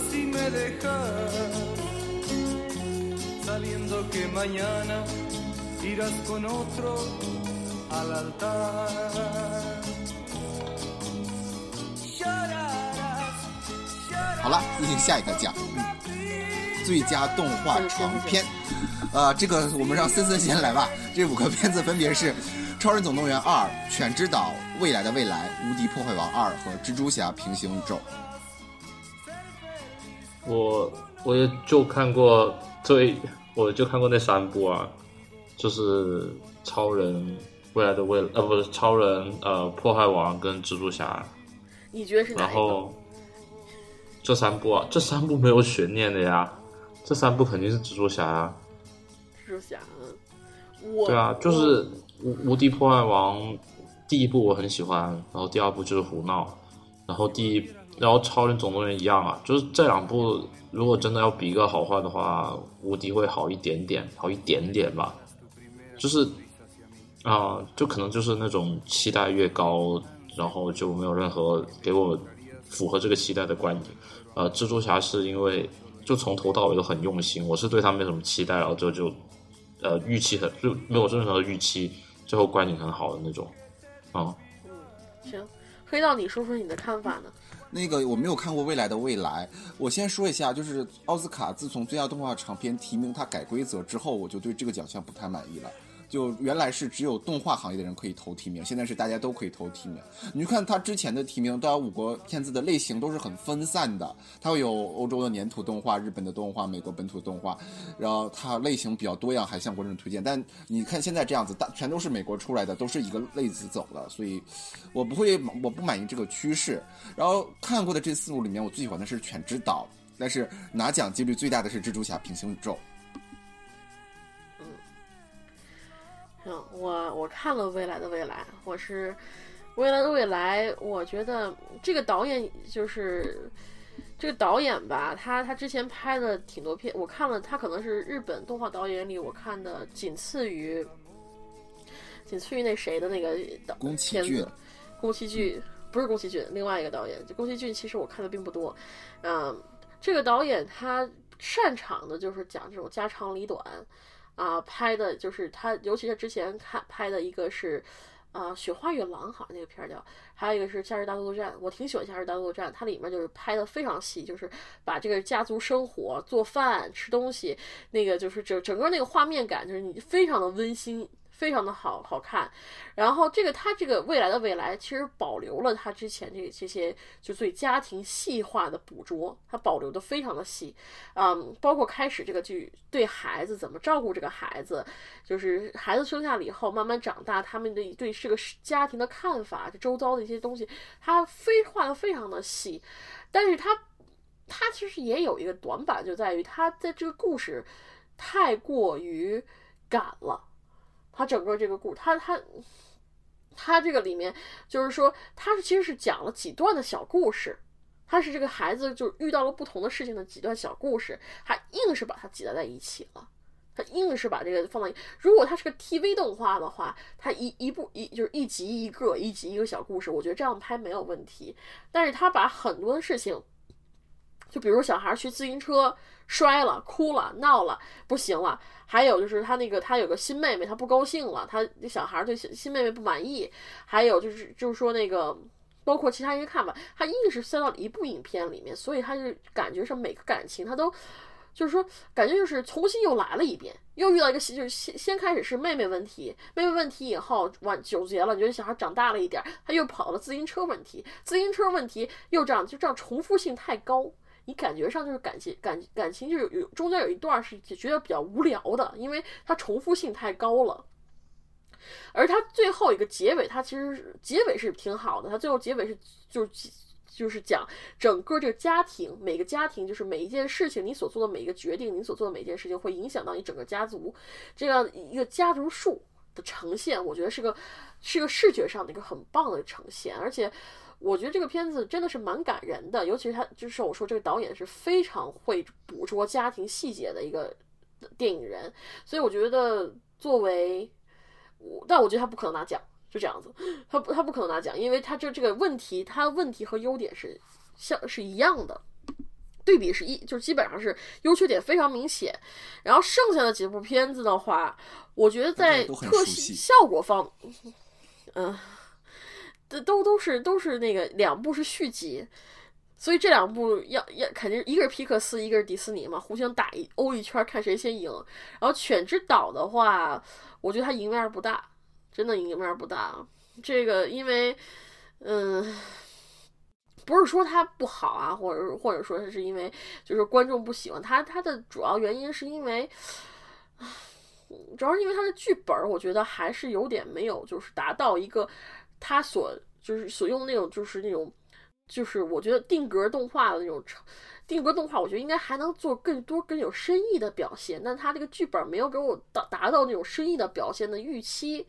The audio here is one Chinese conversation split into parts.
así me dejas, sabiendo que mañana irás con otro al altar. Llorarás, 好了，进行下一个奖，嗯最佳动画长片。呃，这个我们让森森先来吧。这五个片子分别是《超人总动员二》《犬之岛》《未来的未来》《无敌破坏王二》和《蜘蛛侠：平行宇宙》。我我也就看过最，我就看过那三部啊，就是超人未来的未呃不是超人呃破坏王跟蜘蛛侠，你觉得是哪一个？然后这三部啊，这三部没有悬念的呀，这三部肯定是蜘蛛侠啊。蜘蛛侠，嗯我对啊，就是无无敌破坏王第一部我很喜欢，然后第二部就是胡闹，然后第一，然后超人总动员一样啊，就是这两部如果真的要比一个好坏的话，无敌会好一点点，好一点点吧，就是啊、就可能就是那种期待越高，然后就没有任何给我符合这个期待的观影。呃，蜘蛛侠是因为就从头到尾都很用心，我是对他没什么期待，然后就就呃预期很就没有任何预期，最后观影很好的那种。啊、嗯行，黑道，你说说你的看法呢？那个我没有看过《未来的未来》，我先说一下，就是奥斯卡自从最佳动画长片提名它改规则之后，我就对这个奖项不太满意了。就原来是只有动画行业的人可以投提名，现在是大家都可以投提名。你去看它之前的提名，大家五个片子的类型都是很分散的，它会有欧洲的粘土动画、日本的动画、美国本土动画，然后它类型比较多样，还向观众推荐。但你看现在这样子，大全都是美国出来的，都是一个类子走了，所以我不会，我不满意这个趋势。然后看过的这四部里面，我最喜欢的是《犬之岛》，但是拿奖几率最大的是《蜘蛛侠：平行宇宙》。嗯，我我看了《未来的未来》，我是《未来的未来》，我觉得这个导演就是这个导演吧，他他之前拍的挺多片，我看了，他可能是日本动画导演里我看的仅次于仅次于那谁的那个导宫崎骏，宫崎骏不是宫崎骏，另外一个导演，就宫崎骏其实我看的并不多，嗯，这个导演他擅长的就是讲这种家长里短。啊、拍的就是他，尤其是之前看拍的一个是，啊、雪花与狼》好像那个片儿叫，还有一个是《夏日大作战》，我挺喜欢《夏日大作战》，它里面就是拍的非常细，就是把这个家族生活、做饭、吃东西，那个就是整整个那个画面感，就是你非常的温馨。非常的好好看，然后这个他这个未来的未来其实保留了他之前这这些就对家庭细化的捕捉，他保留的非常的细，嗯，包括开始这个剧对孩子怎么照顾这个孩子，就是孩子生下了以后慢慢长大，他们的对这个家庭的看法，这周遭的一些东西，他非画的非常的细，但是他他其实也有一个短板，就在于他在这个故事太过于赶了。他整个这个故，他他他这个里面就是说，他其实是讲了几段的小故事，他是这个孩子就遇到了不同的事情的几段小故事，他硬是把它挤在在一起了。他硬是把这个放到，如果它是个 TV 动画的话，它一一部一就是一集一个，一集一个小故事，我觉得这样拍没有问题。但是他把很多的事情，就比如小孩骑自行车摔了、哭了、闹了，不行了。还有就是他那个他有个新妹妹，他不高兴了，他那小孩对新新妹妹不满意。还有就是就是说那个。包括其他人看法，他硬是塞到了一部影片里面，所以他就感觉上每个感情他都，就是说感觉就是重新又来了一遍，又遇到一个新就是先先开始是妹妹问题，妹妹问题以后完纠结了，觉得小孩长大了一点，他又跑了自行车问题，自行车问题又这样，就这样重复性太高。你感觉上就是感情感感情就有有中间有一段是觉得比较无聊的，因为它重复性太高了。而它最后一个结尾，它其实结尾是挺好的，它最后结尾是就是就是讲整个这个家庭，每个家庭就是每一件事情，你所做的每一个决定，你所做的每一件事情会影响到你整个家族，这样一个家族树的呈现，我觉得是个是个视觉上的一个很棒的呈现，而且。我觉得这个片子真的是蛮感人的，尤其是他，就是我说这个导演是非常会捕捉家庭细节的一个电影人，所以我觉得作为我，但我觉得他不可能拿奖，就这样子，他不他不可能拿奖，因为他这这个问题，他问题和优点是像是一样的。对比是一，就是基本上是优缺点非常明显，然后剩下的几部片子的话，我觉得在特效效果方，嗯、这都都是都是那个两部是续集，所以这两部要要肯定一个是皮克斯，一个是迪士尼嘛，互相打一欧一圈，看谁先赢。然后犬之岛的话，我觉得它赢面不大，真的赢面不大。这个因为，嗯。不是说它不好啊，或者或者说是因为就是观众不喜欢它，它的主要原因是因为，主要是因为它的剧本，我觉得还是有点没有，就是达到一个他所就是所用的那种就是那种就是我觉得定格动画的那种成定格动画，我觉得应该还能做更多更有深意的表现，但他这个剧本没有给我达达到那种深意的表现的预期。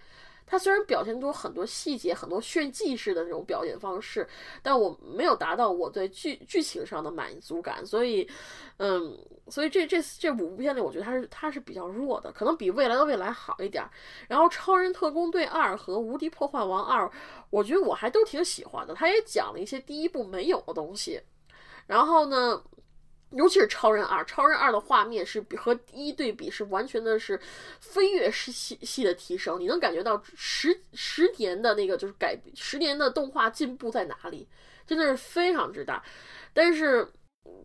它虽然表现出很多细节、很多炫技式的那种表演方式，但我没有达到我对剧剧情上的满足感，所以，嗯，所以这这这五部片里，我觉得它是它是比较弱的，可能比《未来的未来》好一点。然后，《超人特工队二》和《无敌破坏王二》，我觉得我还都挺喜欢的，它也讲了一些第一部没有的东西。然后呢？尤其是超人二，超人二的画面是比和一对比是完全的是飞跃式系系的提升，你能感觉到十十年的那个就是改十年的动画进步在哪里，真的是非常之大。但是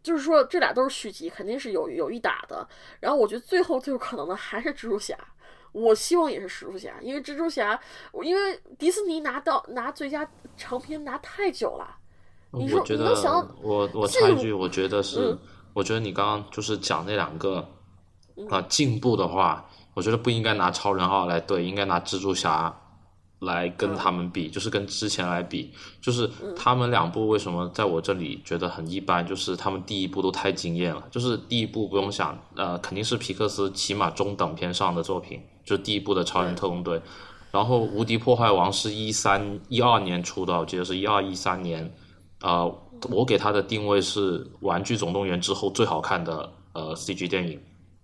就是说这俩都是续集，肯定是有有一打的。然后我觉得最后最有可能的还是蜘蛛侠，我希望也是蜘蛛侠，因为蜘蛛侠，因为迪士尼拿到拿最佳长片拿太久了。你说我觉得你能想到我我插一句，我觉得是，嗯我觉得你刚刚就是讲那两个啊、进步的话，我觉得不应该拿超人二来对，应该拿蜘蛛侠来跟他们比，就是跟之前来比，就是他们两部为什么在我这里觉得很一般，就是他们第一部都太惊艳了，就是第一部不用想，呃，肯定是皮克斯起码中等偏上的作品，就是第一部的超人特工队。然后《无敌破坏王》是一三一二年出的，我记得是一二一三年，呃，我给它的定位是《玩具总动员》之后最好看的呃 CG 电影，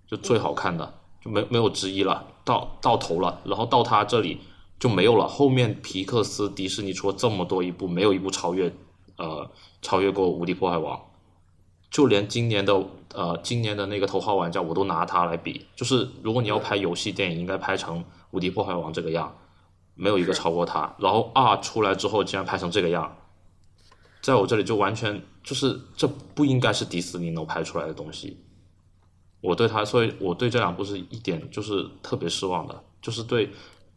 就最好看的，就没没有之一了，到到头了，然后到它这里就没有了。后面皮克斯、迪士尼出了这么多一部，没有一部超越呃超越过《无敌破坏王》，就连今年的呃今年的那个头号玩家，我都拿它来比。就是如果你要拍游戏电影，应该拍成《无敌破坏王》这个样，没有一个超过它。然后二出来之后，竟然拍成这个样，在我这里就完全就是这不应该是迪士尼能拍出来的东西。我对他，所以我对这两部是一点就是特别失望的，就是对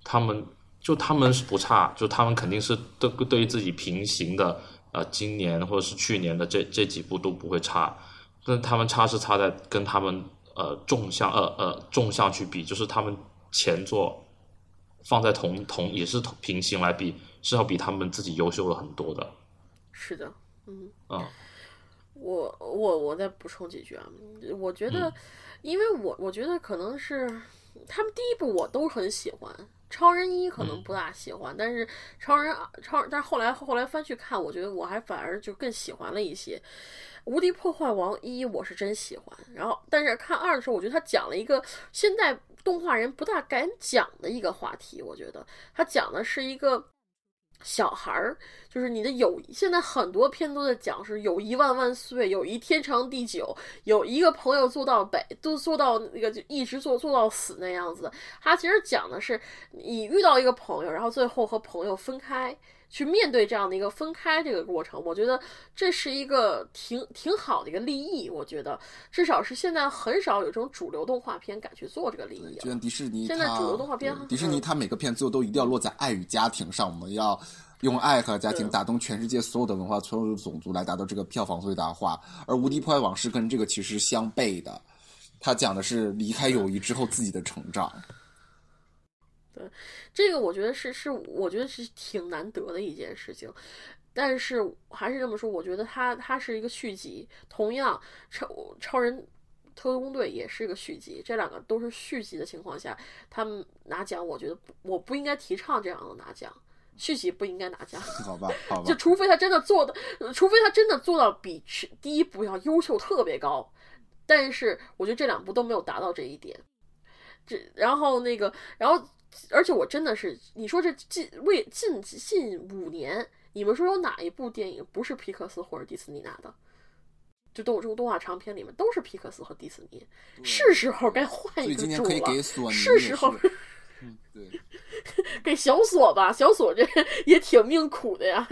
他们，就他们是不差，就他们肯定是对对于自己平行的，呃，今年或者是去年的这这几部都不会差，但他们差是差在跟他们呃纵向呃呃纵向去比，就是他们前作放在同同也是同平行来比，是要比他们自己优秀了很多的，是的，嗯。啊我我我再补充几句啊，我觉得，因为我我觉得可能是他们第一部我都很喜欢，超人一可能不大喜欢，但是超人二超，但是后来后来翻去看，我觉得我还反而就更喜欢了一些。无敌破坏王一我是真喜欢，然后但是看二的时候，我觉得他讲了一个现在动画人不大敢讲的一个话题，我觉得他讲的是一个。小孩儿就是你的友谊，现在很多片都在讲是友谊万万岁，友谊天长地久，有一个朋友做到北，都做到那个就一直做做到死那样子。他其实讲的是你遇到一个朋友，然后最后和朋友分开，去面对这样的一个分开这个过程。我觉得这是一个挺挺好的一个立意，我觉得至少是现在很少有这种主流动画片敢去做这个立意。就像迪士尼，现在主流动画片迪士尼嗯它每个片最后都一定要落在爱与家庭上，我们要用爱和家庭打动全世界所有的文化、所有的种族来达到这个票房最大化。而《无敌破坏王》是跟这个其实相悖的，它讲的是离开友谊之后自己的成长。这个我觉得是是，我觉得是挺难得的一件事情。但是还是这么说，我觉得它它是一个续集。同样，超超人特工队也是一个续集，这两个都是续集的情况下，他们拿奖，我觉得不我不应该提倡这样的拿奖，续集不应该拿奖。好吧，好吧就，除非他真的做的，呃除非他真的做到比第一部要优秀特别高，但是我觉得这两部都没有达到这一点。这然后那个，然后而且我真的是，你说这近为近近五年，你们说有哪一部电影不是皮克斯或者迪士尼拿的？就动这种动画长片里面都是皮克斯和迪士尼，是时候该换一个主今年可以给了。是时候 嗯，对，给小索吧，小索这也挺命苦的呀。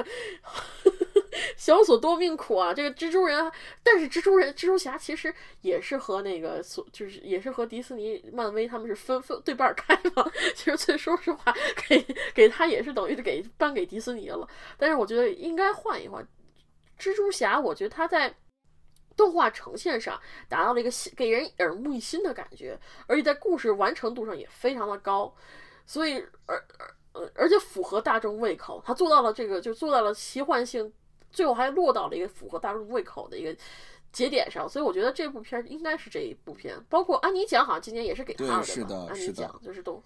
小索多命苦啊！这个蜘蛛人，但是蜘蛛人、蜘蛛侠其实也是和那个所，就是也是和迪士尼、漫威他们是分分对半开嘛。其实最说实话，给给他也是等于给颁给迪士尼了。但是我觉得应该换一换。蜘蛛侠，我觉得他在动画呈现上达到了一个新给人耳目一新的感觉，而且在故事完成度上也非常的高，所以而而呃而且符合大众胃口，他做到了这个，就做到了奇幻性，最后还落到了一个符合大众胃口的一个节点上，所以我觉得这部片应该是这一部片，包括安妮奖好像今年也是给他对的是的吧安妮是的奖就是都，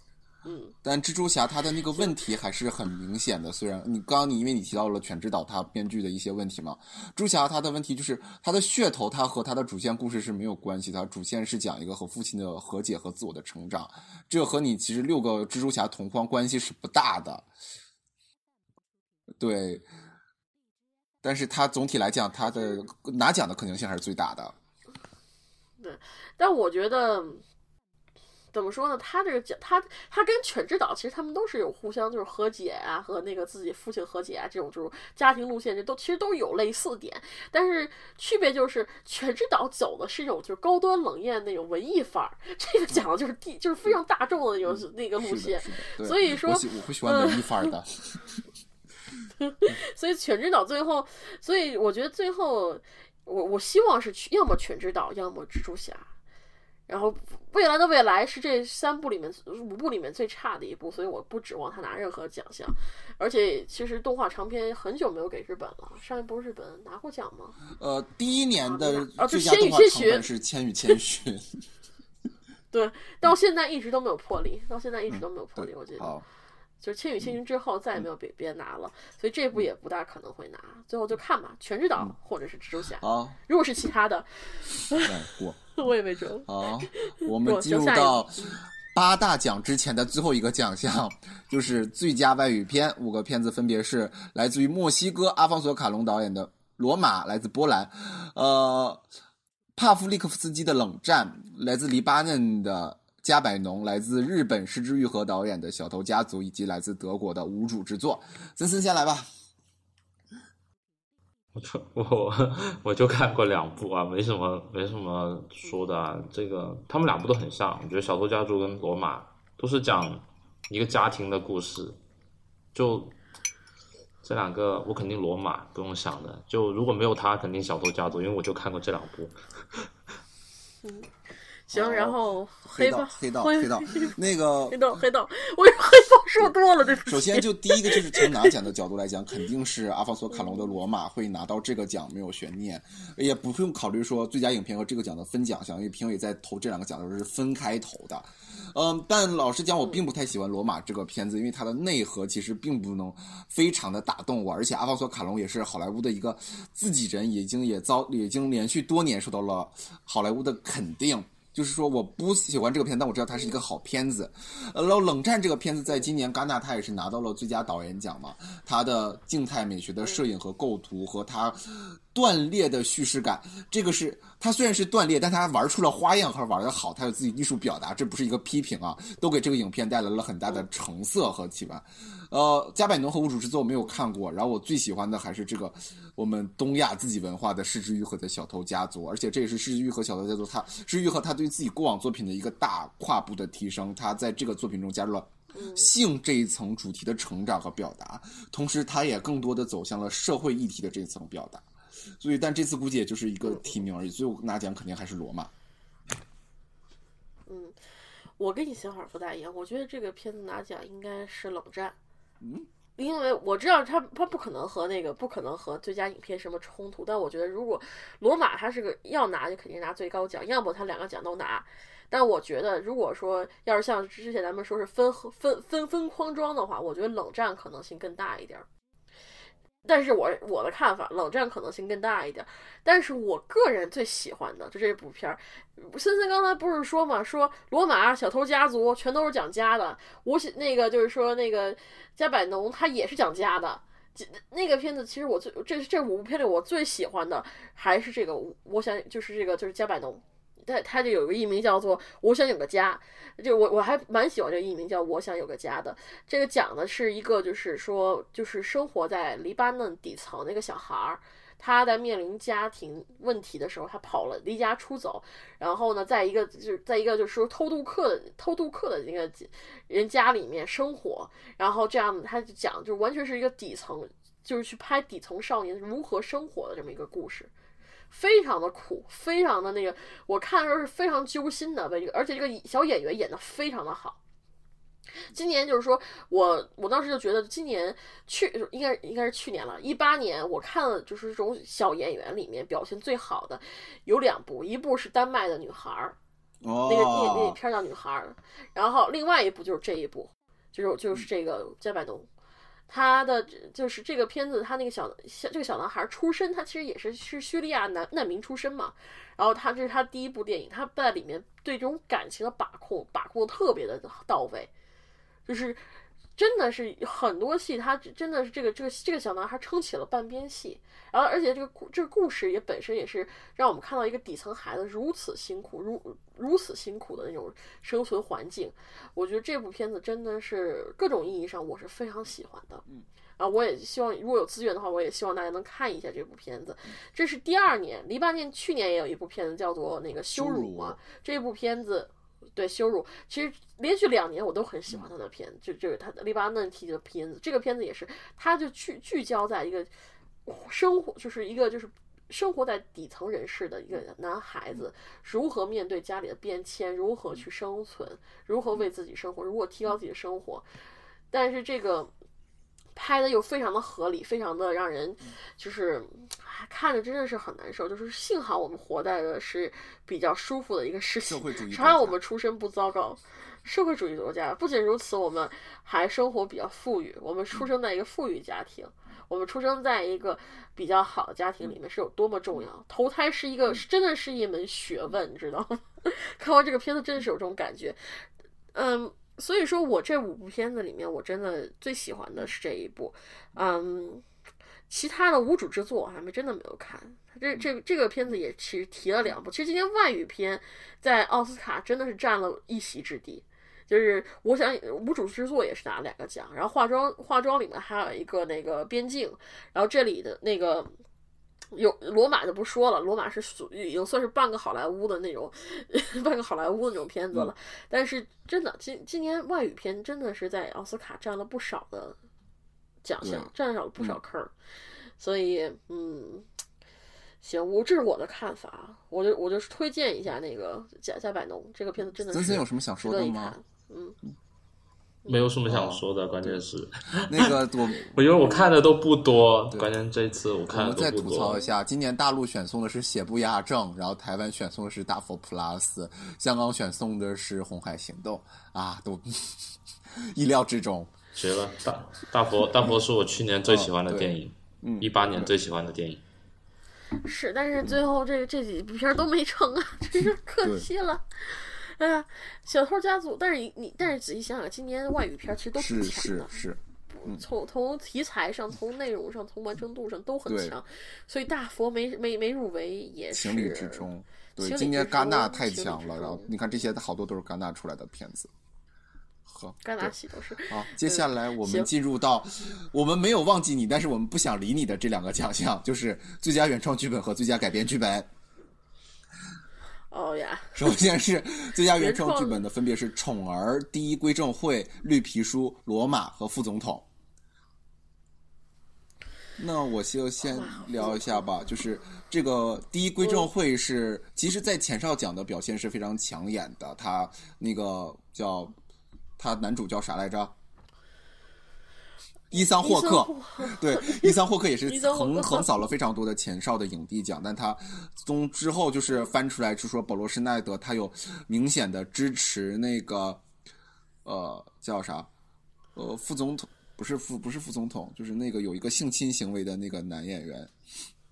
嗯，但蜘蛛侠他的那个问题还是很明显的。虽然你刚刚你因为你提到了犬之岛他编剧的一些问题嘛，蜘蛛侠他的问题就是他的噱头，他和他的主线故事是没有关系的。主线是讲一个和父亲的和解和自我的成长，这和你其实六个蜘蛛侠同框关系是不大的。对，但是他总体来讲，他的拿奖的可能性还是最大的。对但我觉得。怎么说呢？他这个讲他他跟犬之岛其实他们都是有互相就是和解啊，和那个自己父亲和解啊这种就是家庭路线，这都其实都有类似点，但是区别就是犬之岛走的是一种就是高端冷艳那种文艺范儿，这个讲的就是地就是非常大众的那种那个路，线，所以说我会喜欢文艺范儿的。所以犬之岛最后，所以我觉得最后我我希望是去要么犬之岛，要么蜘蛛侠。然后未来的未来是这三部里面五部里面最差的一部，所以我不指望他拿任何奖项。而且其实动画长片很久没有给日本了，上一部日本拿过奖吗？呃，第一年的啊最就千与千佳动画成本寻是《千与千寻》。对，到现在一直都没有破例，到现在一直都没有破例，我觉得。好，就是《千与千寻》之后再也没有别别人拿了，所以这部也不大可能会拿。最后就看吧，《全职岛》或者是蜘蛛侠。好，如果是其他的。我也没准。好，我们进入到八大奖之前的最后一个奖项，就是最佳外语片。五个片子分别是来自于墨西哥阿方索卡隆导演的《罗马》，来自波兰，呃，帕夫利克夫斯基的《冷战》，来自黎巴嫩的。加百农来自日本失之愈合导演的《小偷家族》，以及来自德国的无主之作。森森先来吧。我我 我就看过两部啊，没什么没什么说的啊。这个他们两部都很像，我觉得《小偷家族》跟《罗马》都是讲一个家庭的故事。就这两个，我肯定《罗马》不用想的。就如果没有他，肯定《小偷家族》，因为我就看过这两部。行，然后黑道，黑道，灰黑道，那个黑道，黑道，我黑道说多了，对不起。首先，就第一个就是从拿奖的角度来讲，肯定是阿方索卡隆的《罗马》会拿到这个奖，没有悬念，也不用考虑说最佳影片和这个奖的分奖项，因为评委在投这两个奖的时候是分开投的。嗯，但老实讲，我并不太喜欢《罗马》这个片子，因为它的内核其实并不能非常的打动我，而且阿方索卡隆也是好莱坞的一个自己人，已经也遭已经连续多年受到了好莱坞的肯定。就是说，我不喜欢这个片，但我知道它是一个好片子。然后《冷战》这个片子在今年戛纳，它也是拿到了最佳导演奖嘛。它的静态美学的摄影和构图，和它断裂的叙事感，这个是它虽然是断裂，但它玩出了花样和玩的好，它有自己艺术表达，这不是一个批评啊，都给这个影片带来了很大的成色和启发。呃，加百农和无主之作我没有看过，然后我最喜欢的还是这个我们东亚自己文化的失之愈合的小偷家族，而且这也是失之愈合小偷家族他失之愈合他对自己过往作品的一个大跨步的提升，他在这个作品中加入了。性这一层主题的成长和表达，同时他也更多的走向了社会议题的这一层表达，所以但这次估计也就是一个提名而已，最后拿奖肯定还是罗马。嗯，我跟你想法不大一样，我觉得这个片子拿奖应该是冷战。嗯，因为我知道他他不可能和那个不可能和最佳影片什么冲突，但我觉得如果罗马他是个要拿就肯定拿最高奖，要么他两个奖都拿。但我觉得如果说要是像之前咱们说是分分分分框装的话，我觉得冷战可能性更大一点儿。但是我我的看法，冷战可能性更大一点。但是我个人最喜欢的就这部片儿。森森刚才不是说嘛，说罗马小偷家族全都是讲家的。我喜那个就是说那个加百农他也是讲家的。那个片子其实我最这这五部片里我最喜欢的还是这个，我想就是这个就是加百农。他他就有个艺名叫做《我想有个家》，就我我还蛮喜欢这个艺名叫《我想有个家》的。这个讲的是一个就是说就是生活在黎巴嫩底层那个小孩儿，他在面临家庭问题的时候，他跑了离家出走，然后呢，在一个就是在一个就是说偷渡客的偷渡客的那个人家里面生活，然后这样他就讲就完全是一个底层，就是去拍底层少年如何生活的这么一个故事。非常的苦，非常的那个，我看的时候是非常揪心的，这个，而且这个小演员演的非常的好。今年就是说我，我当时就觉得今年去应该应该是去年了，一八年我看了就是这种小演员里面表现最好的有两部，一部是丹麦的女孩儿，那个那那片叫女孩儿，然后另外一部就是这一部，就是就是这个加百农。他的就是这个片子，他那个小小这个小男孩出身，他其实也是是叙利亚难难民出身嘛。然后他这是他第一部电影，他在里面对这种感情的把控把控的特别的到位，就是。真的是很多戏，他真的是这个这个这个小男孩撑起了半边戏，然后而且这个故这个故事也本身也是让我们看到一个底层孩子如此辛苦，如如此辛苦的那种生存环境。我觉得这部片子真的是各种意义上我是非常喜欢的。嗯，啊，我也希望如果有资源的话，我也希望大家能看一下这部片子。这是第二年，黎巴嫩去年也有一部片子叫做那个羞辱啊，这部片子。对羞辱，其实连续两年我都很喜欢他的片子，就就是他的黎巴嫩提的片子。这个片子也是，他就聚聚焦在一个生活，就是一个就是生活在底层人士的一个男孩子，如何面对家里的变迁，如何去生存，如何为自己生活，如何提高自己的生活。但是这个。拍的又非常的合理，非常的让人就是看着真的是很难受。就是幸好我们活在的是比较舒服的一个世界，幸好我们出身不糟糕。社会主义国家不仅如此，我们还生活比较富裕。我们出生在一个富裕家庭，我们出生在一个比较好的家庭里面是有多么重要。投胎是一个真的是一门学问，你知道吗？看完这个片子真的是有这种感觉，嗯。所以说我这五部片子里面，我真的最喜欢的是这一部，嗯，其他的无主之作我还没真的没有看。这这这个片子也其实提了两部，其实今天外语片在奥斯卡真的是占了一席之地。就是我想无主之作也是拿了两个奖，然后化妆化妆里面还有一个那个边境，然后这里的那个。有罗马就不说了，罗马是属于已经算是半个好莱坞的那种，半个好莱坞的那种片子了。但是真的，今今年外语片真的是在奥斯卡占了不少的奖项，占了不少坑。所以，嗯，行，我这是我的看法，我就我就推荐一下那个《贾贾百农》这个片子，真的是。森森有什么想说的吗？嗯。没有什么想说的，关键是 那个我，我因为我看的都不多，关键这次我看的再吐槽一下，今年大陆选送的是《写不压正》，然后台湾选送的是《大佛 Plus》，香港选送的是《红海行动》，啊，都 意料之中。绝了，大大佛大佛是我去年最喜欢的电影，嗯，一八年最喜欢的电影。是，但是最后这这几部片都没成啊，真是可惜了。哎呀，小偷家族，但是你你，但是仔细想想，今年外语片其实都挺强的，是是，从从题材上、从内容上、从完成度上都很强，所以大佛没没没入围也是情理之中。对，今年戛纳太强了，然后你看这些好多都是戛纳出来的片子，好，戛纳戏都是。好，接下来我们进入到我们没有忘记你，但是我们不想理你的这两个奖项，就是最佳原创剧本和最佳改编剧本。哦呀！首先是最佳原创剧本的分别是《宠儿》《第一归正会》《绿皮书》《罗马》和《副总统》。那我就先聊一下吧，就是这个《第一归正会》是，其实，在前哨奖的表现是非常抢眼的。他那个叫他男主叫啥来着？伊桑霍克，对，伊桑霍克也是横横扫了非常多的前哨的影帝奖，但他从之后就是翻出来就说保罗施耐德他有明显的支持那个，呃，叫啥？呃，副总统不是副不是副总统，就是那个有一个性侵行为的那个男演员，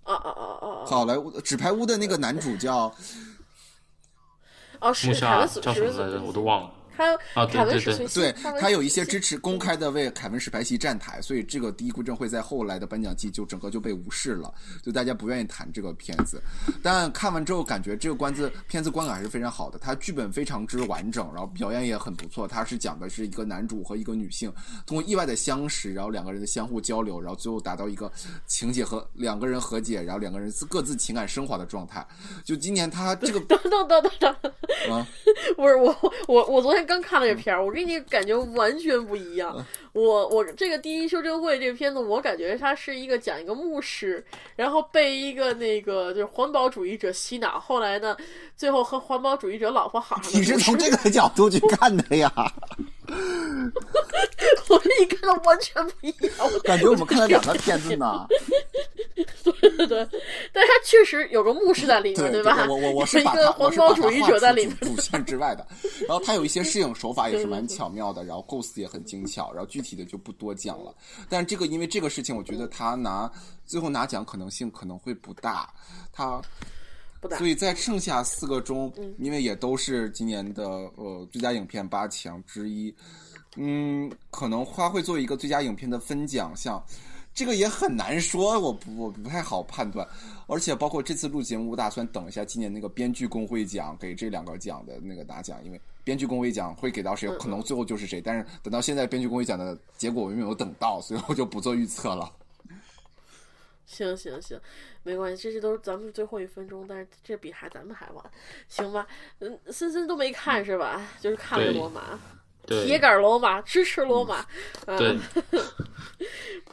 啊啊啊啊啊！好莱坞纸牌屋的那个男主叫哦，是叫什么来着？我都忘了。还有啊对凯文对对史派西，对他有一些支持公开的为凯文史派西站台，所以这个第一归正会在后来的颁奖季就整个就被无视了，就大家不愿意谈这个片子。但看完之后感觉这个关子片子观感还是非常好的，它剧本非常之完整，然后表演也很不错。它是讲的是一个男主和一个女性通过意外的相识，然后两个人的相互交流，然后最后达到一个情节和两个人和解，然后两个人各自情感升华的状态。就今年他这个等等等等等，啊，不是我我我昨天刚看了这片儿，我跟你感觉完全不一样。嗯我我这个第一修正会这个片子，我感觉它是一个讲一个牧师，然后被一个那个就是环保主义者洗脑，后来呢，最后和环保主义者老婆好上了你是从这个角度去看的呀？我跟你看的完全不一样。我感觉我们看了两个片子呢。对对，但是它确实有个牧师在里面，对吧？我我我是一个是把它我环保主义者在里面。主主线之外的。然后它有一些摄影手法也是蛮巧妙的，然后构思也很精巧，然后具体的就不多讲了。但是这个因为这个事情，我觉得他拿最后拿奖可能性可能会不大，他。所以在剩下四个中，嗯因为也都是今年的呃最佳影片八强之一，嗯，可能他会作为一个最佳影片的分奖项，这个也很难说，我不我不太好判断。而且包括这次录节目，我打算等一下今年那个编剧工会奖给这两个奖的那个拿奖，因为编剧工会奖会给到谁，可能最后就是谁。但是等到现在编剧工会奖的结果我没有等到，所以我就不做预测了。行行行，没关系，这些都是咱们最后一分钟，但是这比还咱们还晚，行吧？嗯，森森都没看是吧？就是看了罗马，铁杆罗马，支持罗马。对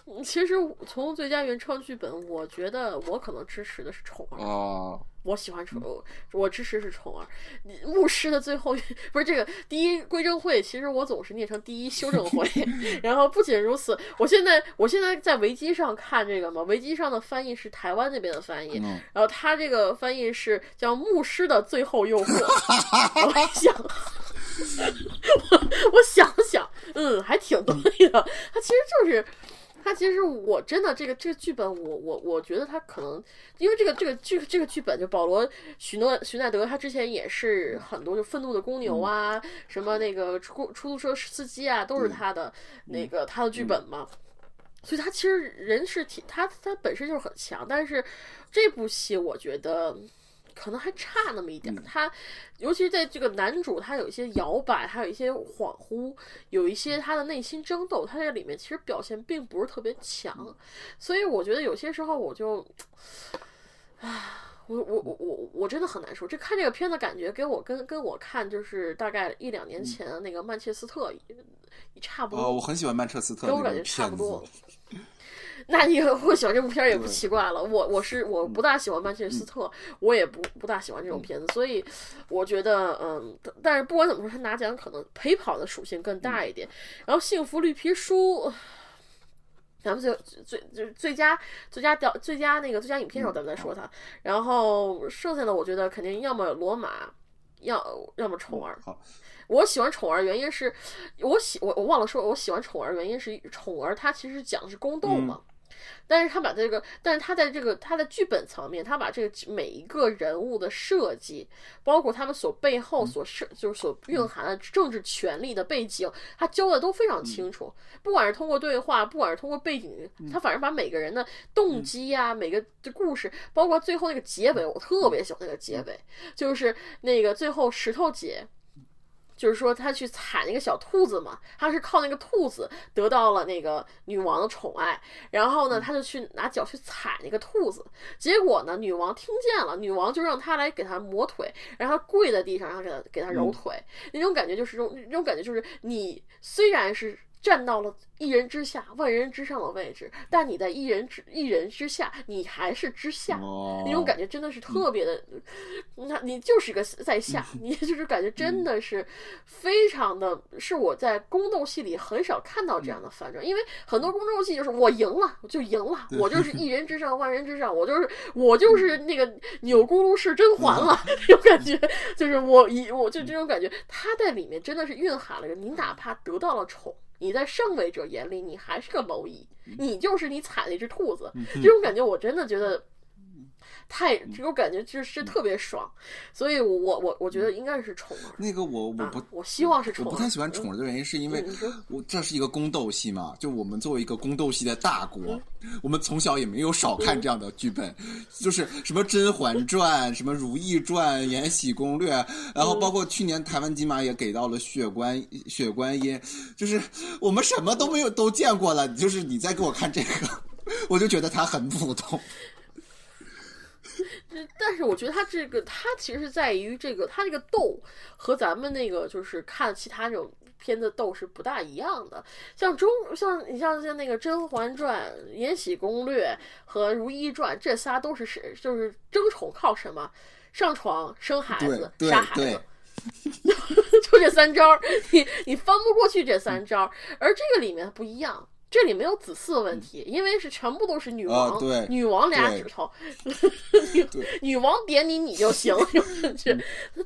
嗯，其实从最佳原创剧本，我觉得我可能支持的是丑儿。哦、我喜欢宠，我支持是宠儿。牧师的最后 不是这个第一归正会，其实我总是念成第一修正会。然后不仅如此，我现在我现在在维基上看这个嘛，维基上的翻译是台湾那边的翻译，嗯然后他这个翻译是叫牧师的最后诱惑。我想，我 我想想，嗯，还挺对的。他其实就是。他其实我真的这个这个剧本我，我我觉得他可能因为这个这个这个这个剧本，就保罗许诺许奈德他之前也是很多就愤怒的公牛啊，什么那个出出租车司机啊，都是他的、那个他的剧本嘛。所以他其实人是挺他他本身就是很强，但是这部戏我觉得可能还差那么一点儿。他尤其是在这个男主，他有一些摇摆，还有一些恍惚，有一些他的内心争斗，他在里面其实表现并不是特别强。所以我觉得有些时候我就，唉。我我我我我真的很难受，这看这个片子感觉给我跟跟我看就是大概一两年前的那个曼彻斯特也也差不多。哦，我很喜欢曼彻斯特给我感觉差不多子。那你会喜欢这部片儿也不奇怪了。我我是我不大喜欢曼彻斯特，我也不不大喜欢这种片子，所以我觉得嗯，但但是不管怎么说，他拿奖可能陪跑的属性更大一点。然后《幸福绿皮书》。咱们最最就是最佳最佳调最佳那个最佳影片时候咱们再说它，然后剩下的我觉得肯定要么罗马，要要么宠儿。好，我喜欢宠儿原因是，我喜我我忘了说，我喜欢宠儿原因是宠儿它其实讲的是宫斗嘛。但是他把这个，但是他在这个他的剧本层面，他把这个每一个人物的设计，包括他们所背后所设，就是所蕴含的政治权力的背景，他教的都非常清楚。不管是通过对话，不管是通过背景，他反正把每个人的动机呀、每个的故事，包括最后那个结尾，我特别喜欢那个结尾，就是那个最后石头姐。就是说，他去踩那个小兔子嘛，他是靠那个兔子得到了那个女王的宠爱，然后呢，他就去拿脚去踩那个兔子，结果呢，女王听见了，女王就让他来给他磨腿，然后他跪在地上，然后给他给他揉腿，那种感觉就是这种那种感觉就是你虽然是。站到了一人之下、万人之上的位置，但你在一人之一人之下，你还是之下，哦。那种感觉真的是特别的，那你就是个在下，你 就是感觉真的是非常的，是我在宫斗戏里很少看到这样的反转，因为很多宫斗戏就是我赢了，我就赢了，我就是一人之上、万人之上，我就是我就是那个钮钴禄是甄嬛了，这种感觉。就是我一我就这种感觉，他在里面真的是蕴含了，你哪怕得到了宠。你在上位者眼里，你还是个蝼蚁，嗯你就是你踩了一只兔子。这种感觉，我真的觉得。太这种感觉就是特别爽，所以我我我觉得应该是宠儿。那个我我啊不，我希望是宠儿。我不太喜欢宠儿的原因，是因为我这是一个宫斗戏嘛，就我们作为一个宫斗戏的大国，嗯我们从小也没有少看这样的剧本，就是什么《甄嬛传》、什么《如懿传》、《延禧攻略》，然后包括去年台湾金马也给到了血观血观音，就是我们什么都没有都见过了，就是你再给我看这个，我就觉得它很普通。但是我觉得他这个，他其实在于这个，他这个斗和咱们那个就是看其他这种片子斗是不大一样的。像中像你像像那个《甄嬛传》《延禧攻略》和《如懿传》，这仨都是是就是争宠靠什么？上床生孩子、杀孩子。就这三招，你你翻不过去这三招，而这个里面不一样。这里没有子嗣问题，因为是全部都是女王，啊对女王俩指头，女女王点你你就行，有问题。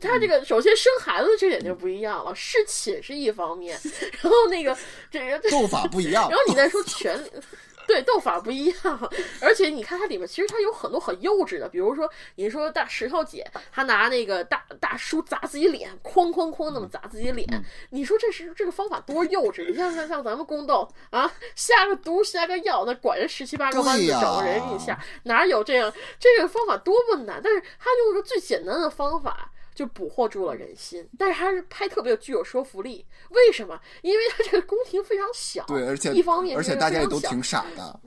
他这个首先生孩子这点就不一样了，侍寝是一方面，然后那个这个这，斗法不一样然后你再说 权力。对，斗法不一样，而且你看它里面其实它有很多很幼稚的，比如说你说大石头姐，她拿那个大大书砸自己脸，哐哐哐那么砸自己脸，你说这是这个方法多幼稚？你像像像咱们宫斗啊，下个毒下个药，那管人十七八个弯子找个人给你下，哪有这样？这个方法多么难，但是他用一个最简单的方法。就捕获住了人心，但是他是拍特别具有说服力。为什么？因为他这个宫廷非常小，对，而且一方面而且大家也都挺傻的。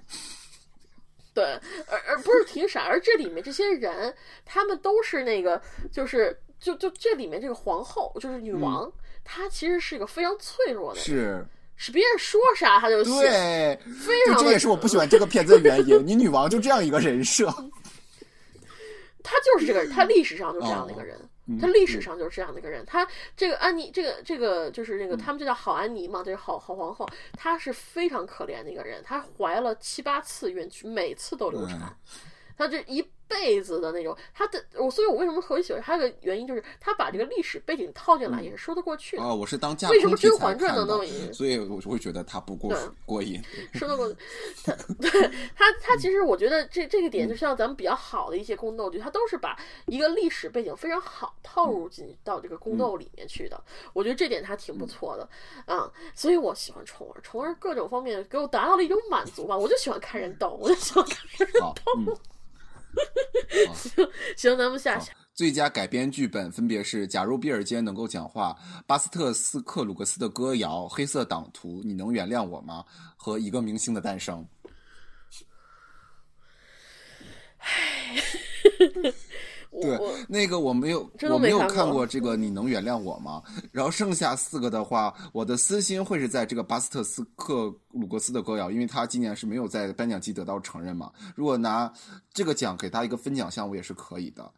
对，而而不是挺傻，而这里面这些人，他们都是那个，就是就就这里面这个皇后，就是女王，她其实是一个非常脆弱的人，是，是别人说啥她就信，对，非常这也是我不喜欢这个片子的原因。你女王就这样一个人设，她就是这个人，她历史上就这样的一个人。嗯她历史上就是这样的一个人，他这个安妮，这个这个就是那嗯。个他们就叫好安妮嘛，就是好好皇后，她是非常可怜的一个人，她怀了七八次孕，每次都流产，她这一辈子的那种，他的我，所以我为什么特别喜欢他的原因就是他把这个历史背景套进来也是说得过去的，啊，我是当架为什么甄嬛传能那么赢所以我就会觉得他不过过瘾。说得过，他对他他其实我觉得这这个点就像咱们比较好的一些宫斗剧，它都是把一个历史背景非常好套入进到这个宫斗里面去的。我觉得这点他挺不错的啊、所以我喜欢宠儿，宠儿各种方面给我达到了一种满足吧。我就喜欢看人斗，我就喜欢看人斗。行，咱们下下最佳改编剧本分别是《假如比尔街能够讲话》、巴斯特斯克鲁格斯的歌谣、黑色党徒、你能原谅我吗？和一个明星的诞生。对那个我没有，我没有看过看过这个，你能原谅我吗？然后剩下四个的话，我的私心会是在这个巴斯特斯克鲁格斯的歌谣，因为他今年是没有在颁奖季得到承认嘛。如果拿这个奖给他一个分奖项，我也是可以的。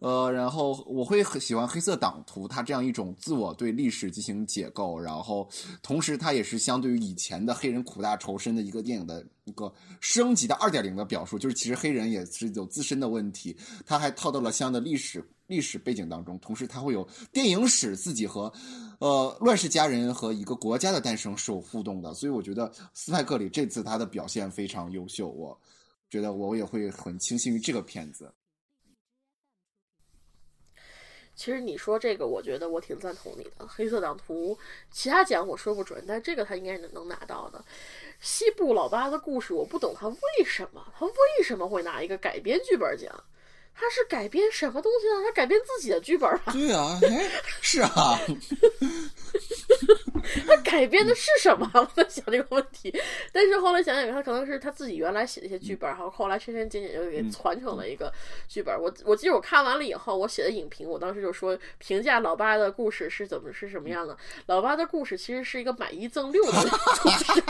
呃，然后我会很喜欢黑色党徒，他这样一种自我对历史进行解构，然后同时它也是相对于以前的黑人苦大仇深的一个电影的一个升级的二点零的表述，就是其实黑人也是有自身的问题，他还套到了相应的历史历史背景当中，同时他会有电影史自己和呃乱世佳人和一个国家的诞生是有互动的，所以我觉得斯派克里这次他的表现非常优秀，我觉得我也会很倾心于这个片子。其实你说这个，我觉得我挺赞同你的。黑色党徒，其他奖我说不准，但这个他应该是能拿到的。西部老八的故事，我不懂他为什么，他为什么会拿一个改编剧本奖？他是改编什么东西呢？他改编自己的剧本吧？对啊，哎，是啊，他改编的是什么？我在想这个问题。但是后来想想，他可能是他自己原来写的一些剧本，然后后来删删减减就给传承了一个剧本。我我记得我看完了以后，我写的影评，我当时就说评价老八的故事是怎么是什么样的。老八的故事其实是一个买一赠六的故事。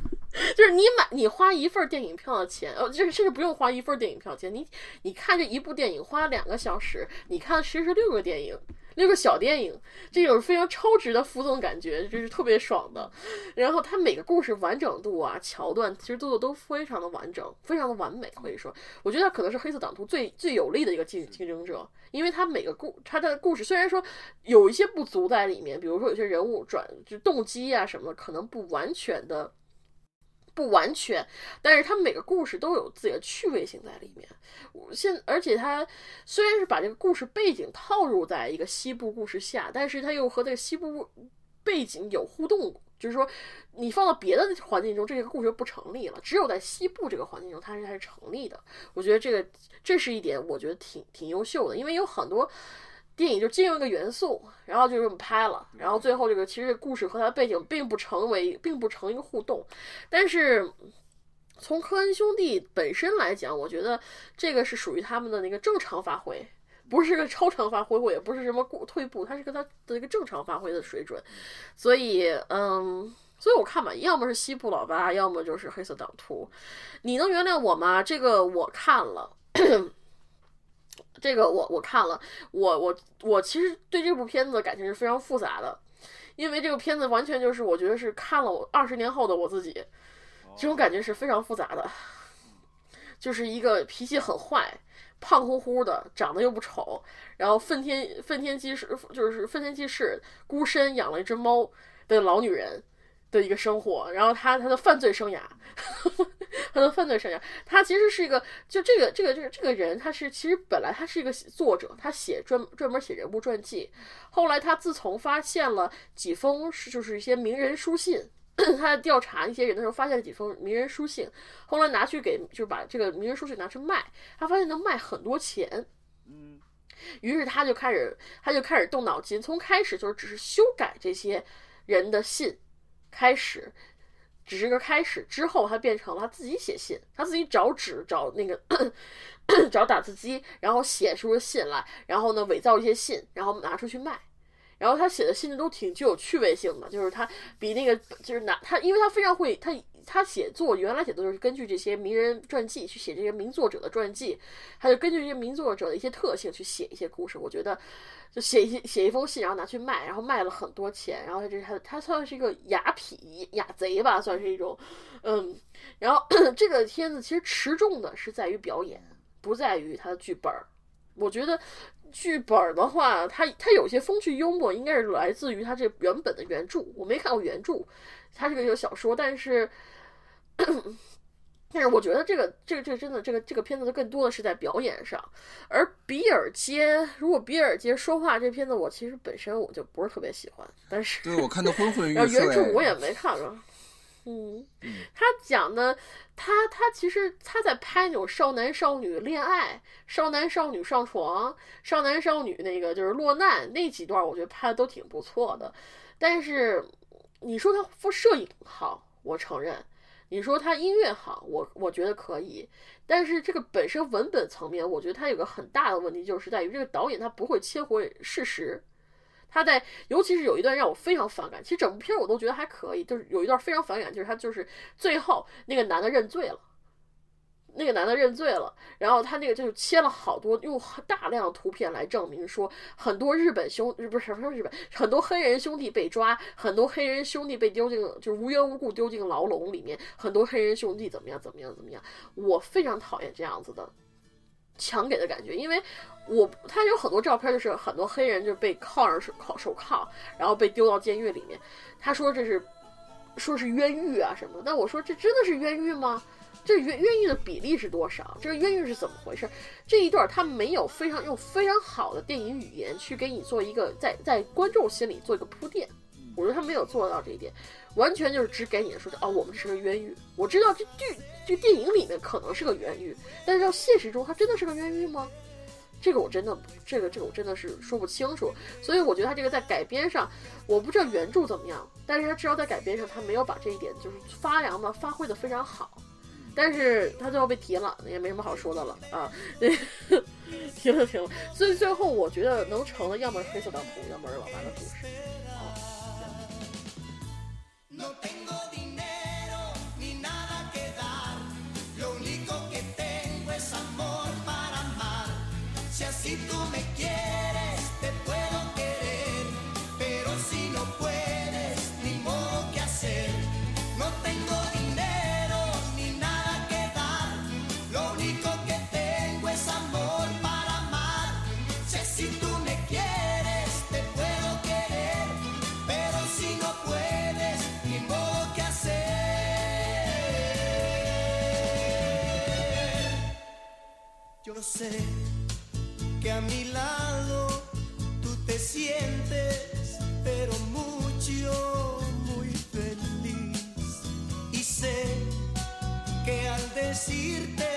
就是你买你花一份电影票的钱，呃，就是甚至不用花一份电影票钱，你你看这一部电影花两个小时，你看其实是六个电影。六个小电影，这种非常超值的附赠感觉，这是特别爽的。然后它每个故事完整度啊、桥段，其实做的都非常的完整，非常的完美。可以说，我觉得它可能是黑色党徒最最有力的一个竞竞争者，因为它每个故它的故事虽然说有一些不足在里面，比如说有些人物转就动机啊什么，可能不完全的。不完全，但是它每个故事都有自己的趣味性在里面。我现而且它虽然是把这个故事背景套入在一个西部故事下，但是它又和这个西部背景有互动，就是说你放到别的环境中，这个故事不成立了。只有在西部这个环境中，它是它是成立的。我觉得这个这是一点，我觉得挺挺优秀的，因为有很多。电影就借用一个元素，然后就这么拍了，然后最后这个其实故事和它的背景并不成为，并不成一个互动。但是从科恩兄弟本身来讲，我觉得这个是属于他们的那个正常发挥，不是个超常发挥，或也不是什么退步，它是跟他的一个正常发挥的水准。所以，嗯，所以我看吧，要么是西部老八，要么就是黑色党徒。你能原谅我吗？这个我看了。这个我我看了，我我我其实对这部片子的感情是非常复杂的，因为这个片子完全就是我觉得是看了我二十年后的我自己，这种感觉是非常复杂的，就是一个脾气很坏、胖乎乎的、长得又不丑，然后愤天愤天济世就是愤天济世孤身养了一只猫的老女人。的一个生活，然后她她的犯罪生涯，他的犯罪生涯，他其实是一个，就这个这个这个这个人，他是其实本来他是一个作者，他写专专门写人物传记，后来他自从发现了几封是就是一些名人书信，他在调查一些人的时候发现了几封名人书信，后来拿去给就是把这个名人书信拿去卖，他发现能卖很多钱，嗯，于是他就开始他就开始动脑筋，从开始就是只是修改这些人的信。开始只是个开始，之后他变成了他自己写信，他自己找纸找那个 找打字机，然后写出信来，然后呢伪造一些信，然后拿出去卖。然后他写的信都挺具有趣味性的，就是他比那个就是拿他，因为他非常会他他写作原来写作就是根据这些名人传记去写这些名作者的传记，他就根据这些名作者的一些特性去写一些故事。我觉得就写一写一封信，然后拿去卖，然后卖了很多钱。然后他这是他他算是一个雅痞雅贼吧，算是一种嗯。然后 这个片子其实持重的是在于表演，不在于他的剧本。我觉得。剧本的话，它它有些风趣幽默，应该是来自于它这原本的原著。我没看过原著，它是个个小说，但是，但是我觉得这个这个这个真的这个这个片子更多的是在表演上。而比尔街，如果比尔街说话这片子，我其实本身我就不是特别喜欢，但是对我看的昏昏欲睡。原著我也没看过。嗯，他讲的，他他其实他在拍那种少男少女恋爱、少男少女上床、少男少女那个就是落难那几段，我觉得拍的都挺不错的。但是你说他副摄影好，我承认；你说他音乐好，我我觉得可以。但是这个本身文本层面，我觉得他有个很大的问题，就是在于这个导演他不会切回事实。他在，尤其是有一段让我非常反感。其实整部片我都觉得还可以，就是有一段非常反感，就是他就是最后那个男的认罪了，那个男的认罪了，然后他那个就是切了好多，用大量图片来证明说，很多日本兄不是什么日本，很多黑人兄弟被抓，很多黑人兄弟被丢进就无缘无故丢进牢笼里面，很多黑人兄弟怎么样怎么样怎么样，我非常讨厌这样子的。强给的感觉，因为我他有很多照片，就是很多黑人就被铐上手铐手铐，然后被丢到监狱里面。他说这是说是冤狱啊什么？那我说这真的是冤狱吗？这冤冤狱的比例是多少？这个冤狱是怎么回事？这一段他没有非常用非常好的电影语言去给你做一个在在观众心里做一个铺垫。我觉得他没有做到这一点，完全就是只给你说哦，我们这是个冤狱。我知道这剧。这电影里面可能是个冤狱，但是到现实中，它真的是个冤狱吗？这个我真的，这个这个我真的是说不清楚。所以我觉得他这个在改编上，我不知道原著怎么样，但是他至少在改编上，他没有把这一点就是发扬的发挥的非常好。但是他最后被提了，也没什么好说的了啊，提了停了。所以最后我觉得能成的，要么是黑色党徒，要么是老八的故事。啊。Sé que a mi lado tú te sientes, pero mucho, muy feliz. Y sé que al decirte